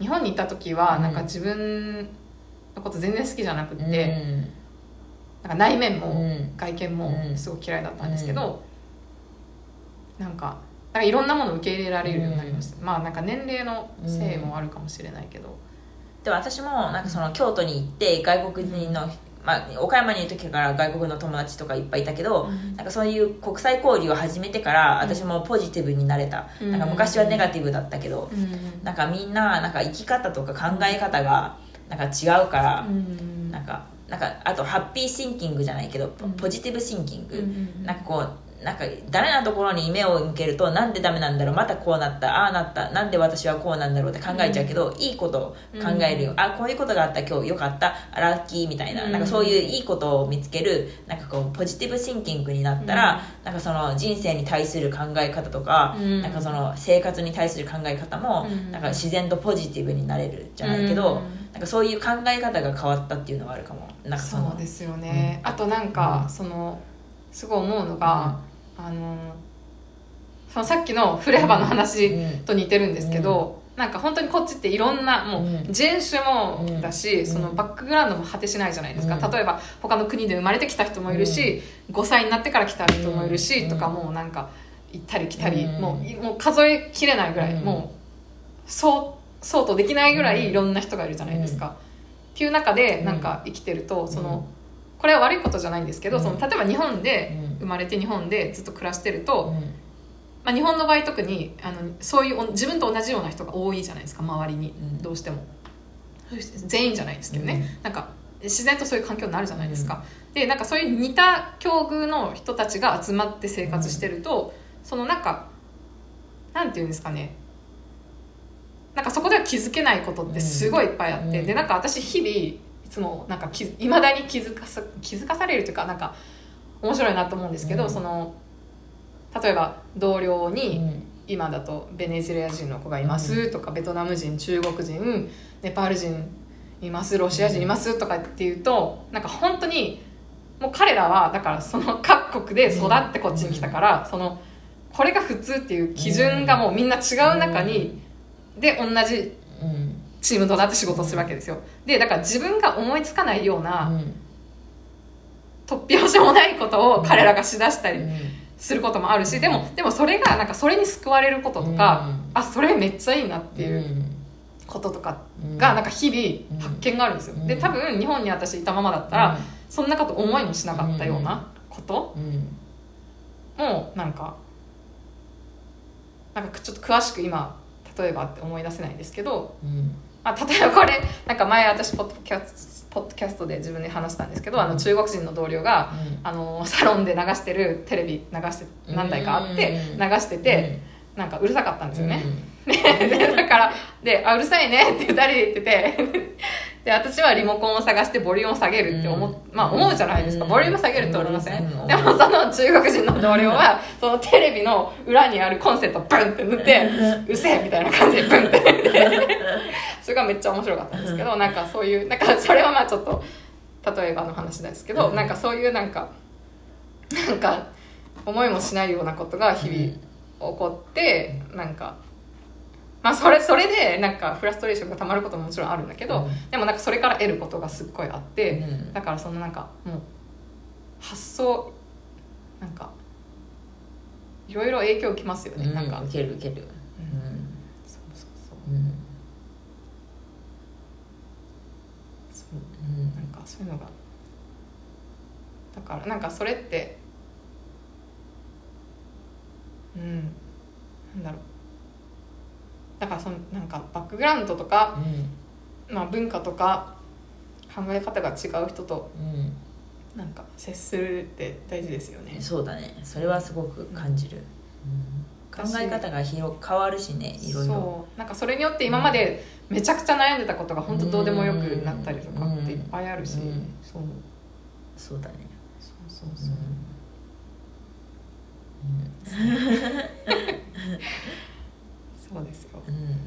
日本に行った時はうん。なんか自分のこと全然好きじゃなくって、えなんか内面もうん。外見もうん。すごく嫌いだったんですけど、なんかなんかいろんなものを受け入れられるようになりました、まあなんか年齢のせいもあるかもしれないけど、でも私もなんかその京都に行って外国人の、まあ、岡山にいる時から外国の友達とかいっぱいいたけど、うん。なんかそういう国際交流を始めてから私もポジティブになれた、うん。なんか昔はネガティブだったけど、うん。なんかみんななんか生き方とか考え方がなんか違うから、うん。なんかなんかあとハッピーシンキングじゃないけどポジティブシンキング、うん。なんかこうなんかダメなところに目を向けるとなんでダメなんだろうまたこうなったああなったなんで私はこうなんだろうって考えちゃうけど、いいことを考えるよ、あこういうことがあった今日よかったあラッキーみたいな,、うん。なんかそういういいことを見つけるなんかこうポジティブシンキングになったら、なんかその人生に対する考え方とか、うん。なんかその生活に対する考え方も、うん。なんか自然とポジティブになれるじゃないけど、うん。なんかそういう考え方が変わったっていうのはあるかも。なんかそうですよね、あとなんか、うん。そのすごい思うのが、あのそのさっきの振れ幅の話うん。と似てるんですけど、なんか本当にこっちっていろんなもううん。人種もだし、うん。そのバックグラウンドも果てしないじゃないですか、うん。例えば他の国で生まれてきた人もいるし、5歳になってから来た人もいるし、うん。とかもうなんか行ったり来たり、うん。もういもう数えきれないぐらい、うん。もうそうそうとできないぐらいいろんな人がいるじゃないですか、っていう中でなんか生きてるとその、これは悪いことじゃないんですけど、うん。その例えば日本でうん。生まれて日本でずっと暮らしてると、うん。まあ、日本の場合特にあのそういうお自分と同じような人が多いじゃないですか周りに、うん。どうしても。全員じゃないですけどね、なんか自然とそういう環境になるじゃないですか、でなんかそういう似た境遇の人たちが集まって生活してると、そのなんかなんていうんですかね。なんかそこでは気づけないことってすごいいっぱいあって、うん。でなんか私日々いつもなんかいまだに気づかさ気づかされるというかなんか面白いなと思うんですけど、うん。その例えば同僚に、うん。今だとベネズエラ人の子がいますとか、ベトナム人中国人ネパール人いますロシア人いますとかっていうとなんか本当にもう彼らはだからその各国で育ってこっちに来たから、そのこれが普通っていう基準がもうみんな違う中に、で同じうんチームとなって仕事をするわけですよ。でだから自分が思いつかないような、突拍子もないことを彼らがしだしたりすることもあるし、でもでもそれがなんかそれに救われることとか、うん。あそれめっちゃいいなっていうこととかがなんか日々発見があるんですよ、うん。で多分日本に私いたままだったら、うん。そんなこと思いもしなかったようなことうんもなんかなんかちょっと詳しく今例えばって思い出せないんですけど、うんまあ、例えばこれなんか前私ポッドキャスポッドキャストで自分で話したんですけどあの中国人の同僚が、あのサロンで流してるテレビ流して何台かあってうん。流してて、なんかうるさかったんですよね、うん。でだからであ「うるさいね」って二人で言っててで私はリモコンを探してボリュームを下げるって思,、うん。まあ、思うじゃないですか、うん。ボリューム下げるって思いません、うん。でもその中国人の同僚はそのテレビの裏にあるコンセントをブンって塗って「うせえ!」みたいな感じでブンって塗ってそれがめっちゃ面白かったんですけど、なんかそういうなんかそれはまあちょっと例えばの話ですけど、うん。なんかそういうなんかなんか思いもしないようなことが日々起こって、なんかまあそれそれでなんかフラストレーションがたまることももちろんあるんだけど、うん。でもなんかそれから得ることがすっごいあって、うん。だからそのなんかもう発想なんかいろいろ影響きますよね、うん。なんか、受ける受ける。うん。そうそうそう。うんそううん。なんかそういうのがだからなんかそれってうん。なんだろう。だからそのなんかバックグラウンドとか、まあ、文化とか考え方が違う人とうん。なんか接するって大事ですよね。うんそうだね。それはすごく感じる、うん考え方が広変わるしねいろいろ。そう。なんかそれによって今までめちゃくちゃ悩んでたことが本当どうでもよくなったりとかっていっぱいあるし、うん。そう。そうだね。そうそうそう、そうですよ。うんうん。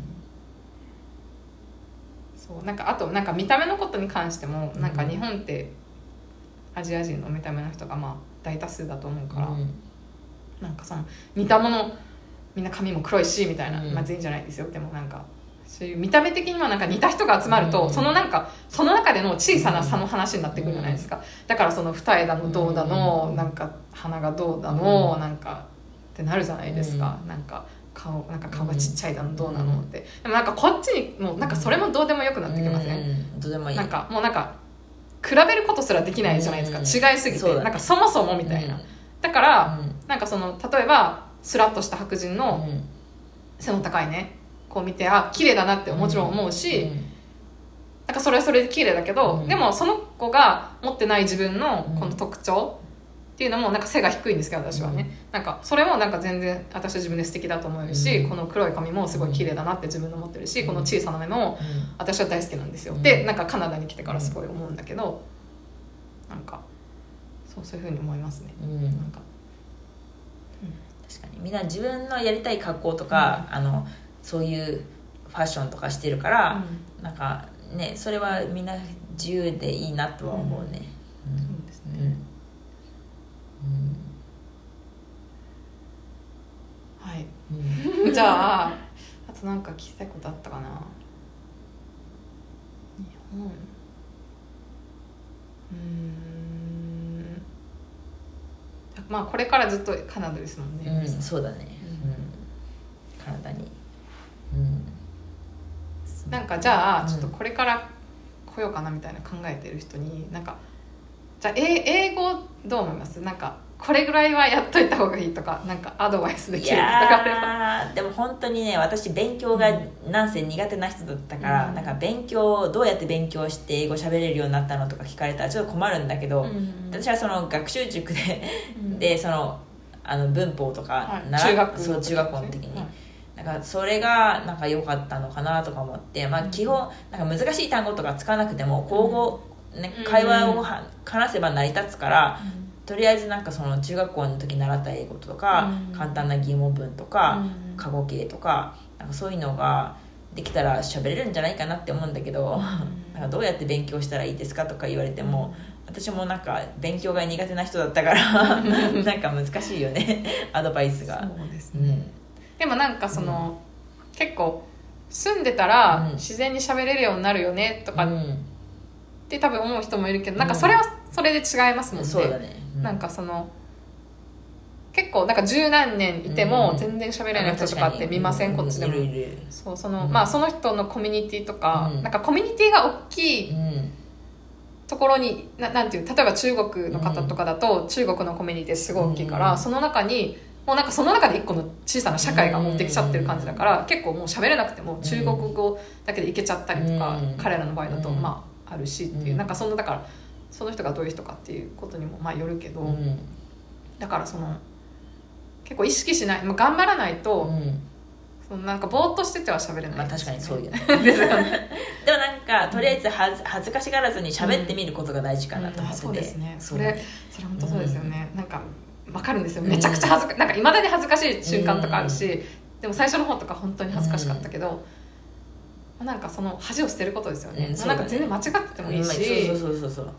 そう。なんかあとなんか見た目のことに関してもなんか日本ってアジア人の見た目の人がまあ大多数だと思うから、うん。なんかその似たものみんな髪も黒いしみたいな、うん。まあ全員じゃないですよ。でもなんかそういう見た目的にはなんか似た人が集まると、うん。そのなんかその中での小さな差の話になってくるじゃないですか、だからその二重だのどうだの、うん。なんか鼻がどうだの、うん。なんかってなるじゃないですか、なんか顔なんか顔がちっちゃいだのどうなのって、でもなんかこっちにもうなんかそれもどうでもよくなってきません、うん。どうでもいい。なんかもうなんか比べることすらできないじゃないですか、違いすぎて、ね。なんかそもそもみたいな、うん。だから、うん。なんかその例えばスラッとした白人のうん。背の高いねこう見てあ綺麗だなってもちろん思うし、うん。なんかそれはそれで綺麗だけど、うん。でもその子が持ってない自分のうん。この特徴っていうのもなんか背が低いんですけど私はね、なんかそれもなんか全然私は自分で素敵だと思うし、うん。この黒い髪もすごい綺麗だなって自分で思ってるし、この小さな目も私は大好きなんですよ、うん。でなんかカナダに来てからすごい思うんだけど、なんかそうそういうふうに思いますね。うん。なんか確かに。みんな自分のやりたい格好とか、あのそういうファッションとかしてるから、なんかねそれはみんな自由でいいなとは思うね。そうですねうん。うん。はい。うん。じゃああとなんか聞きたいことあったかな？日本。うーんまあこれからずっとカナダですもんね、うん、そうだね、ううん、カナダに、うん、なんかじゃあうんちょっとこれから来ようかなみたいな考えてる人になんかじゃあえ英語どう思います？なんかこれぐらいはやっといた方がいいとかなんかアドバイスでいきることがあればでも本当にね私勉強がなんせ苦手な人だったから、うん。なんか勉強どうやって勉強して英語喋れるようになったのとか聞かれたらちょっと困るんだけど、うん私はその学習塾でうん。でそのあの文法とか中学そう中学校の時に、はい。なんかそれがなんか良かったのかなとか思って、まあ、基本なんか難しい単語とか使わなくても口語、ねうん。会話をは話せば成り立つから、とりあえずなんかその中学校の時習った英語とか、うん。簡単な疑問文とか、うん。過去形とかなんかそういうのができたら喋れるんじゃないかなって思うんだけど、なんかどうやって勉強したらいいですかとか言われても、私もなんか勉強が苦手な人だったからなんか難しいよね アドバイスが。そうですね。うん。でもなんかその、結構住んでたらうん。自然に喋れるようになるよねとかっうんて多分思う人もいるけどなんかそれはそれで違いますもんね、そうだね、うなんかその結構なんか十何年いてもうん。全然喋れない人とかって見ません、こっちでも。そうその、うん。まあその人のコミュニティとか、うん。なんかコミュニティが大きいうん。ところにななんていう例えば中国の方とかだと、中国のコミュニティすごい大きいから、うん。その中にもうなんかその中で一個の小さな社会が持ってきちゃってる感じだから、結構もう喋れなくても中国語だけでいけちゃったりとか、うん。彼らの場合だとうん。まああるしっていう、うん。なんかそのだからその人がどういう人かっていうことにもまあよるけど、うん。だからその結構意識しない、まあ、頑張らないと、うん。そのなんかぼーっとしてては喋れないまあ確かにそういうね。ですよね。でもなんかとりあえずはず恥ずかしがらずに喋ってみることが大事かなと思ってて、そうですね。それそれ本当そうですよね、なんかわかるんですよ。めちゃくちゃ恥ずかなんかいまだに恥ずかしい瞬間とかあるし、でも最初の方とか本当に恥ずかしかったけど、まあなんかその恥を捨てることですよね,、うんもうなんか全然間違っててもいいし、うんそうそうそうそう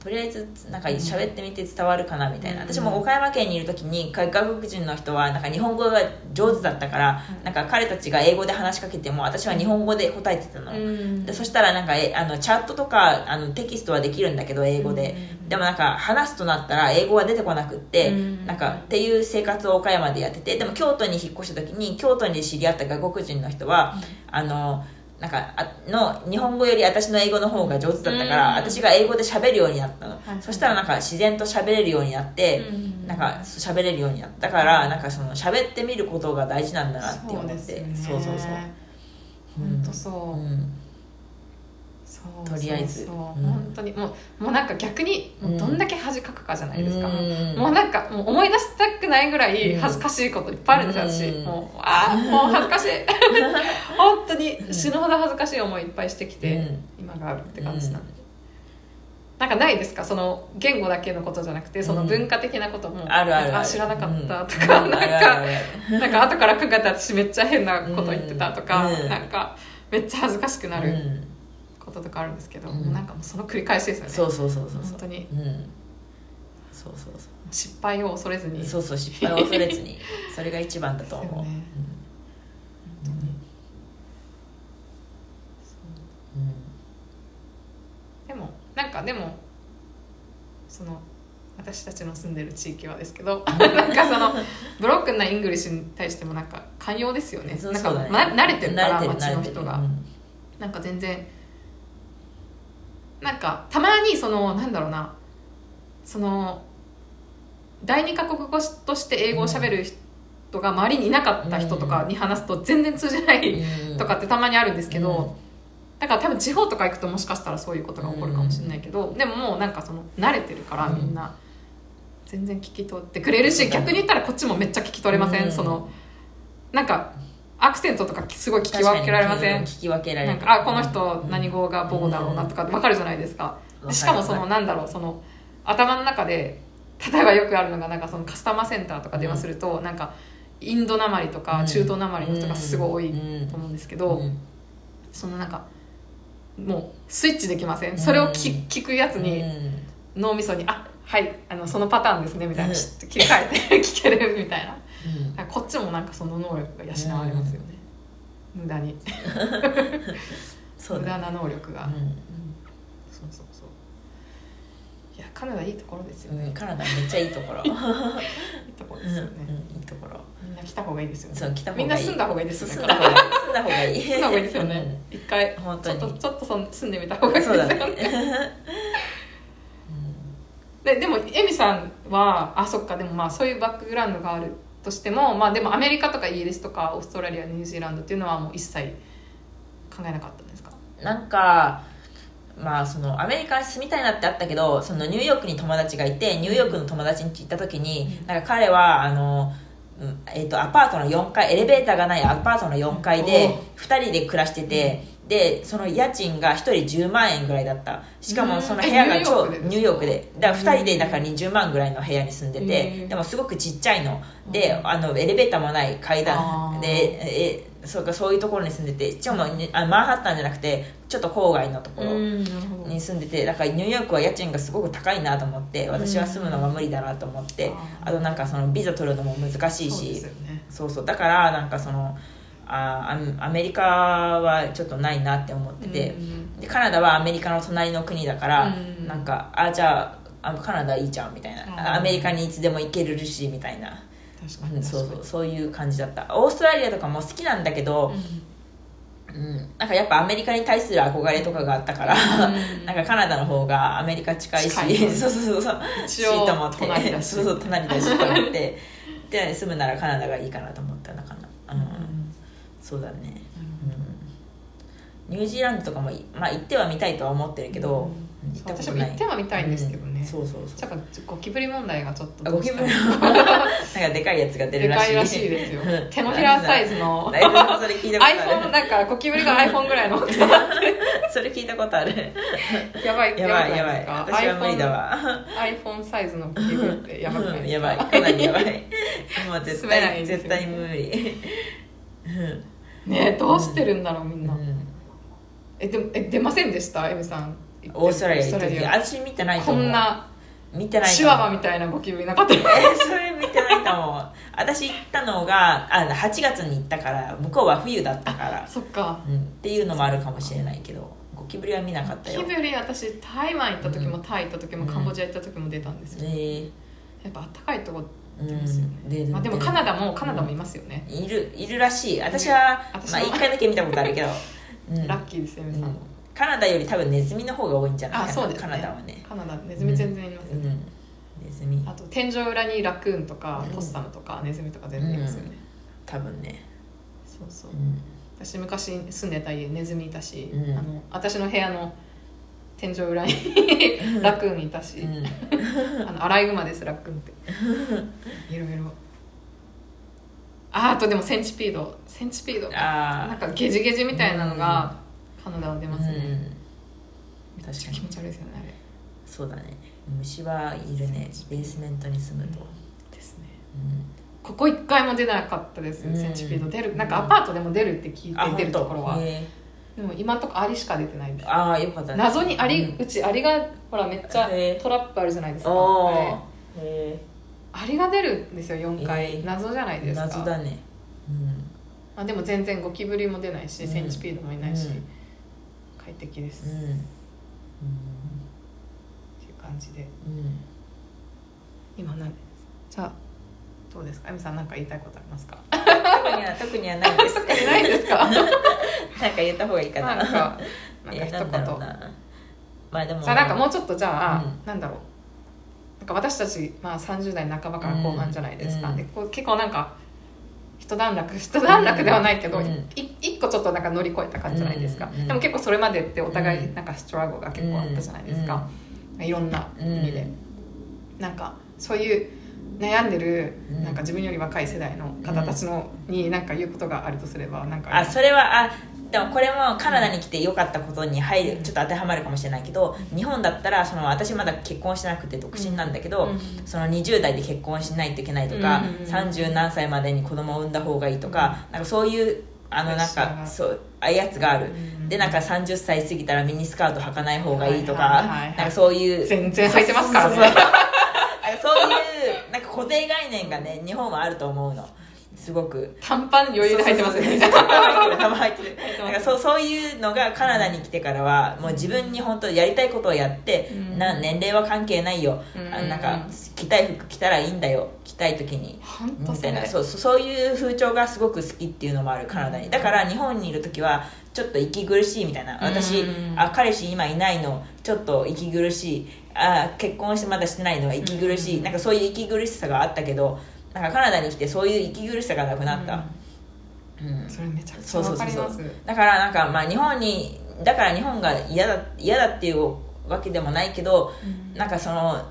とりあえずなんか喋ってみて伝わるかなみたいな、うん。私も岡山県にいる時に外国人の人はなんか日本語が上手だったから、うん。なんか彼たちが英語で話しかけても私は日本語で答えてたの、うん。でそしたらなんかえあのチャットとかあのテキストはできるんだけど英語で、うん。でもなんか話すとなったら英語は出てこなくって、うん。なんかっていう生活を岡山でやっててでも京都に引っ越した時に京都に知り合った外国人の人は、あのなんかあの日本語より私の英語の方が上手だったから、うん。私が英語で喋るようになったの、はいそしたらなんか自然と喋れるようになって、うんなんか喋れるようになっただからなんかその喋ってみることが大事なんだなって思って。そうね。そうそうそう。本当そう、うんとりあえず。本当にもうもうなんか逆にもうどんだけ恥かくかじゃないですか、うんもうなんかもう思い出したくないぐらい恥ずかしいこといっぱいあるんですよ、うん私もうああもう恥ずかしい。本当に死ぬほど恥ずかしい思いいっぱいしてきて、うん。今があるって感じなんで、なんかないですか？その言語だけのことじゃなくてその文化的なことも、あるあるあ知らなかったとか、うん。なんかなんか後から考えたら私めっちゃ変なこと言ってたとか、うん。なんかめっちゃ恥ずかしくなる。うんこととかあるんですけど、うん。なんかもうその繰り返しですよね。そうそうそうそう本当に。うん。そうそうそ失敗を恐れずに。うそうそう失敗を恐れずに。それが一番だと思う、ね。うん。うん。でもなんかでもその私たちの住んでる地域はですけど なんかその broken な English に対してもなんか寛容ですよね。なんか、そうそうだね。ま、慣れてるから街の人が、うん。なんか全然なんかたまにそのなんだろうな。その第二カ国語として英語を喋る人が周りにいなかった人とかに話すと全然通じないうん。とかってたまにあるんですけど、うん。だから多分地方とか行くともしかしたらそういうことが起こるかもしれないけど、でももうなんかその慣れてるからうん。みんな全然聞き取ってくれるし、逆に言ったらこっちもめっちゃ聞き取れません。そのなんかアクセントとかすごい聞き分けられません？聞き分けられる。なんかあこの人何語が母語だろうなとか分かるじゃないですか、でしかもそのなんだろうその頭の中で例えばよくあるのがなんかそのカスタマーセンターとか電話すると、なんかインドなまりとかうん。中東なまりの人がすごい多いうんと思うんですけど、うん。そのなんかもうスイッチできません？それを聞うん聞くやつにうん。脳みそに「あはいあのそのパターンですね」みたいなうん。ちょっと切り替えて 聞けるみたいなうん。こっちもなんかその能力が養われますよね、無駄に。無 そうだね駄な能力が、うんそうそうそう。いやカナダいいところですよね、うんカナダめっちゃいいところ。いいところですよね、うんいいところ。みんな来た方がいいですよね。そう来た方がいい。みんな住んだ方がいいですよね。住んだ方がいい。住んだ方がいいですよね、一回本当に。ちょっとちょっとそん住んでみた方がいいですよね。ででもエミさんはあそっかでもまあそういうバックグラウンドがあるとしてもまあでもアメリカとかイギリスとかオーストラリアニュージーランドっていうのはもう一切考えなかったんですか？なんかまあそのアメリカに住みたいなってあったけどそのニューヨークに友達がいてニューヨークの友達に行った時になんか彼はあの、うんえー、とアパートの4階エレベーターがないアパートの4階で2人で暮らしててでその家賃が1人10万円ぐらいだった。しかもその部屋が超ニニューヨークで。だから2人でだから20万ぐらいの部屋に住んでへてーでもすごくちっちゃいの。であのエレベーターもない階段。でえそうかそういうところに住んでて。しかもにあマンハッタンじゃなくてちょっと郊外のところに住んでてだからニューヨークは家賃がすごく高いなと思って私は住むのが無理だなと思ってあとなんかそのビザ取るのも難しいし。そうそう。だからなんかそのあアアメリカはちょっとないなって思ってて。うんでカナダはアメリカの隣の国だからうんなんかあじゃああカナダいいじゃんみたいな。うん。アメリカにいつでも行けるしみたいな、確かにうん、そうそうそういう感じだった。オーストラリアとかも好きなんだけど、にうん、なんかやっぱアメリカに対する憧れとかがあったから、うん。なんかカナダの方がアメリカ近いし そうそうそうそう。一応しいと思って。隣だし。そうそう隣だしと思って。で住むならカナダがいいかなと思った。のかな、うんうんそうだね、うん、ニュージーランドとかも、まあ、行ってはみたいとは思ってるけど、うん。行ったこと私もない行ってはみたいんですけどね、ねそうそうそう。だからゴキブリ問題がちょっとあゴキブリなんかでかいやつが出でるらしい。かいらしいですよ。う ん手のひらサイズの。だいぶそれ聞いたことあ iPhone るなんかゴキブリが iPhone ぐらいの大きさ。それ聞いたことある。やばいやばいやばい。私は無理だわ。iPhone, iPhone サイズのゴキブリってやばくないですか？やばい。かなりやばい。もう絶対絶対無理ねえどうしてるんだろうみんな、うん。えでもえ出ませんでした？エミさん。オーストラリア行った時。私見てないアこと思う。んな見てないとチワワみたいなゴキブリなかった。えそれ見てないと思う。私行ったのがあ8月に行ったから向こうは冬だったから、そっか。うん、っていうのもあるかもしれないけどゴキブリは見なかったよ。ゴキブリ私台湾行った時もタイ行った時もうんカンボジア行った時も出たんですよ、えー。やっぱあったかいとこ、うん。出まあ、でもカナダもカナダもいますよね、いるいるらしい。私は、まあ、私も。1回だけ見たことあるけど、うん。ラッキーですよエミさん、うん。カナダより多分ネズミの方が多いんじゃないかな。あそうですね。カナダはね。カナダネズミ全然いますよね、うん。ネズミあと天井裏にラクーンとかうんポッサムとかネズミとか全然いますよね、多分ね、そうそう。うん。私昔住んでた家ネズミいたし、うん。あの私の部屋の天井裏にラクーンいたし、うん。あのアライグマですラクーンって。いろいろああとでもセンチピード。センチピード。なんあかゲジゲジみたいなのがカナダは出あますね、うん。めっちゃ気持ち悪いですよねあれ。そうだね。虫はいるね。ベースメントに住むと、ですね。うん。ここ一回も出なかったです、うん。センチピード。出る。なんかアパートでも出るって聞いあて出るところは。本当。へでも今んとこアリしか出てないんでーああよかった。ね謎にアリ、ううんちアリがほらめっちゃトラップあるじゃないですか。おあれ。アリが出るんですよ4回、えー。謎じゃないえですか。謎だね。まあ、でも全然ゴキブリも出ないし、うん。センチピードもいないし、うん。快適です、うん。っていう感じで。うん。うん今何じゃあどうですか？あみさん何か言いたいことありますか？特には特にはないです。ないですか？なんか言った方がいいかな。なんか なんかえ一言まあでも。じゃあなんかもうちょっとじゃあ、うん。なんだろう。なんか私たち、まあ、30代半ばから後半じゃないですか、うん。でこう結構なんか一段落一段落ではないけど、う一個ちょっとなんか乗り越えた感じじゃないですか、うん。でも結構それまでってお互うん。いなんかストラゴが結構あったじゃないですか、いろんな意味で、なんかそういう悩んでるうん。なんか自分より若い世代の方たちのに何か言うことがあるとすればなんかあそれはあでもこれもカナダに来て良かったことに入るちょっと当てはまるかもしれないけど日本だったらその私まだ結婚してなくて独身なんだけど、うん。その20代で結婚しないといけないとか、うん30何歳までに子供を産んだ方がいいとか,、なんかそういうあのなんかそうああいうやつがある、うんでなんか30歳過ぎたらミニスカート履かない方がいいとか、なんかそういう全然履いてますからね。そう いうなんか固定概念がね日本はあると思うの。すごく。短パン余裕で履いてますよね。そうそうそう。入ってる。なんかそうそういうのがカナダに来てからはもう自分に本当やりたいことをやって、うん。な年齢は関係ないよ、うん。あなんか着たい服着たらいいんだよ。着たい時に。みたいな。そうそうそういう風潮がすごく好きっていうのもあるカナダに。だから日本にいる時はちょっと息苦しいみたいな。私、うん。あ彼氏今いないの。ちょっと息苦しいあ結婚してまだしてないのは息苦しい、うん。なんかそういう息苦しさがあったけどなんかカナダに来てそういう息苦しさがなくなった、うん。それめちゃくちゃそうそうそうそう。わかりますだからなんかまあ日本にだから日本が嫌だ嫌だっていうわけでもないけど、うん。なんかその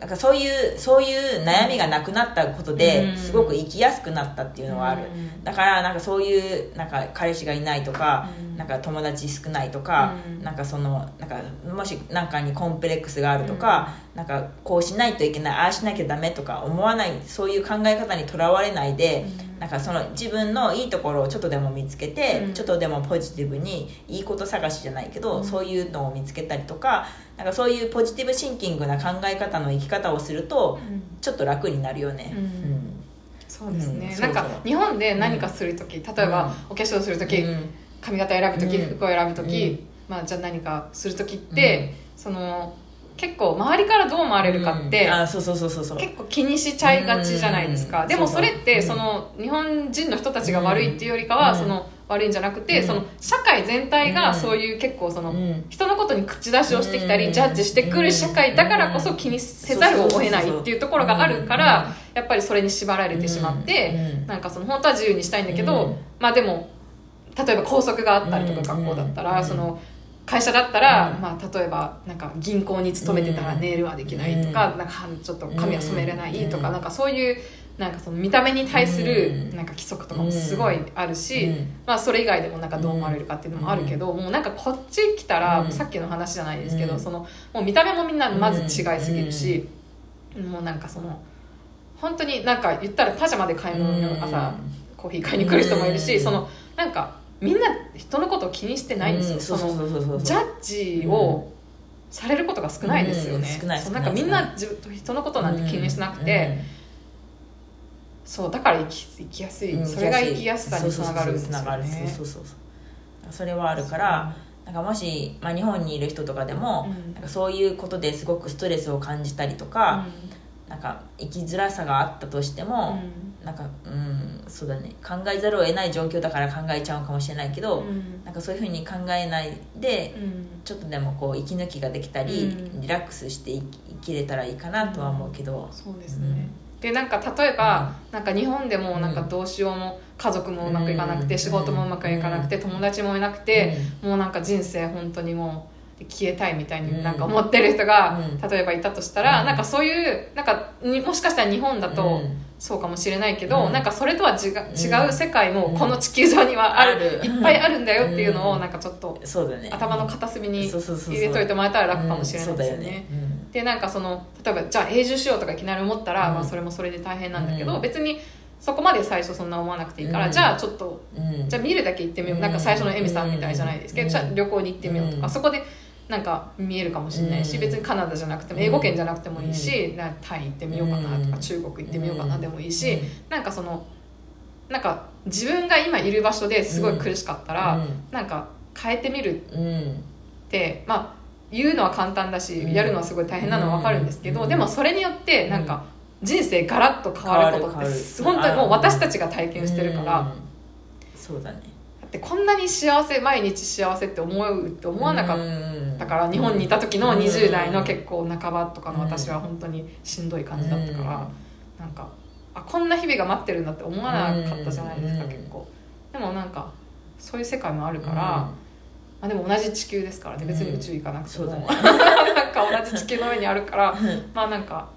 なんかそういうそういう悩みがなくなったことで、うん。すごく生きやすくなったっていうのはある、うん。だからなんかそういうなんか彼氏がいないとか、うん。なんか友達少ないとか、うん。なんかそのなんかもしなんかにコンプレックスがあるとか、なんかこうしないといけないああしなきゃダメとか思わないそういう考え方にとらわれないで、うん。なんかその自分のいいところをちょっとでも見つけて、うん。ちょっとでもポジティブにいいこと探しじゃないけど、うん。そういうのを見つけたりとかなんかそういうポジティブシンキングな考え方の生き方をするとうん。ちょっと楽になるよね。うん。そうですね、うん。なんか日本で何かする時、例えばお化粧する時、うん。髪型選ぶ時、うん。服を選ぶ時、まあ、じゃあ何かする時って、その結構周りからどう思われるかって、結構気にしちゃいがちじゃないですか、うん。でもそれってその日本人の人たちが悪いっていうよりかは、うん。その悪いんじゃなくて、うん。その社会全体がうん。そういう結構その、うん。人のことに口出しをしてきたり、うん。ジャッジしてくる社会だからこそ気にせざるを得ないっていうところがあるから、やっぱりそれに縛られてしまって、うん。なんかその本当は自由にしたいんだけど、うん。まあでも例えば校則があったりとかうん。学校だったら、うん。その会社だったら、うん。まあ、例えばなんか銀行に勤めてたらうん。ネイルはできないとか,、うん。なんかちょっと髪は染めれないとか,、うん。なんかそういうなんかその見た目に対するうん。なんか規則とかもすごいあるし、うん。まあ、それ以外でもなんかどう思われるかっていうのもあるけど、もうなんかこっち来たら、うん。さっきの話じゃないですけど、うん。そのもう見た目もみんなまず違いすぎるし、もうなんかその本当になんか言ったらパジャマで買い物にうん。朝コーヒー買いに来る人もいるし、うん。そのなんかみんな人のことを気にしてないんですよ、ジャッジをされることが少ないですよね、うん少ないそうなんかみんな人のことなんて気にしなくて、そうだから生き生きやすい、うんそれが生きやすさにつながるんですよそうそれはあるからなんかもし、まあ、日本にいる人とかでも、うん。なんかそういうことですごくストレスを感じたりとか、なんか生きづらさがあったとしてうん。も、なんかうんそうだね。考えざるを得ない状況だから考えちゃうかもしれないけど、うん。なんかそういうふうに考えないでうん。ちょっとでもこう息抜きができたり、うん。リラックスして生き生きれたらいいかなとは思うけど、そうですね、でなんか例えば、なんか日本でもなんかどうしようも家族もうまくいかなくて、うん。仕事もうまくいかなくて、友達もいなくて、もうなんか人生本当にもう消えたいみたいになんか思ってる人が、うん。例えばいたとしたら、うん。なんかそういうなんかにもしかしたら日本だとうん。そうかもしれないけど、うん。なんかそれとは違う世界もこの地球上にはある、いっぱいあるんだよっていうのをうん。なんかちょっと頭の片隅に入れといてもらえたら楽かもしれないですよね。うん。でなんかその例えばじゃあ永住しようとかいきなり思ったら、うんまあ、それもそれで大変なんだけど、うん。別にそこまで最初そんな思わなくていいから、うん。じゃあちょっとうん。じゃあ見るだけ行ってみよう、うん。なんか最初のエミさんみたいじゃないですけど、うん。じゃあ旅行に行ってみようとか、うん。そこでなんか見えるかもしれないし、うん。別にカナダじゃなくても英語圏じゃなくてもいいし、なタイ行ってみようかなとか、うん。中国行ってみようかなでもいいし、うん。なんかそのなんか自分が今いる場所ですごい苦しかったら、うん。なんか変えてみるうん。ってまあ言うのは簡単だし、うん。やるのはすごい大変なのは分かるんですけど、うん。でもそれによってなんか人生ガラッと変わることって本当にもう私たちが体験してるから、うん。そうだねだってこんなに幸せ毎日幸せって思うって思わなかったから、日本にいた時のうん。20代の結構半ばとかの私は本当にしんどい感じだったから、うん。なんかあこんな日々が待ってるんだって思わなかったじゃないですか、うん。結構。でもなんかそういう世界もあるから、まあ、でも同じ地球ですからね別に宇宙行かなくても、うんそう なんか同じ地球の上にあるからまあなんか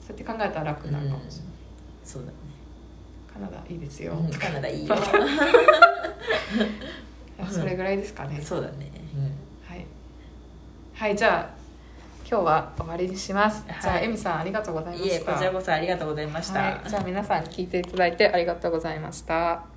そうやって考えたら楽になるかもしれない、そうだねカナダいいですよ、うんカナダいいよ。それぐらいですかね、そうだね。はい、はい、じゃあ今日は終わりにします、はい。じゃあエミさんありがとうございました。こちらこそありがとうございました、はい、じゃあ皆さん聞いていただいてありがとうございました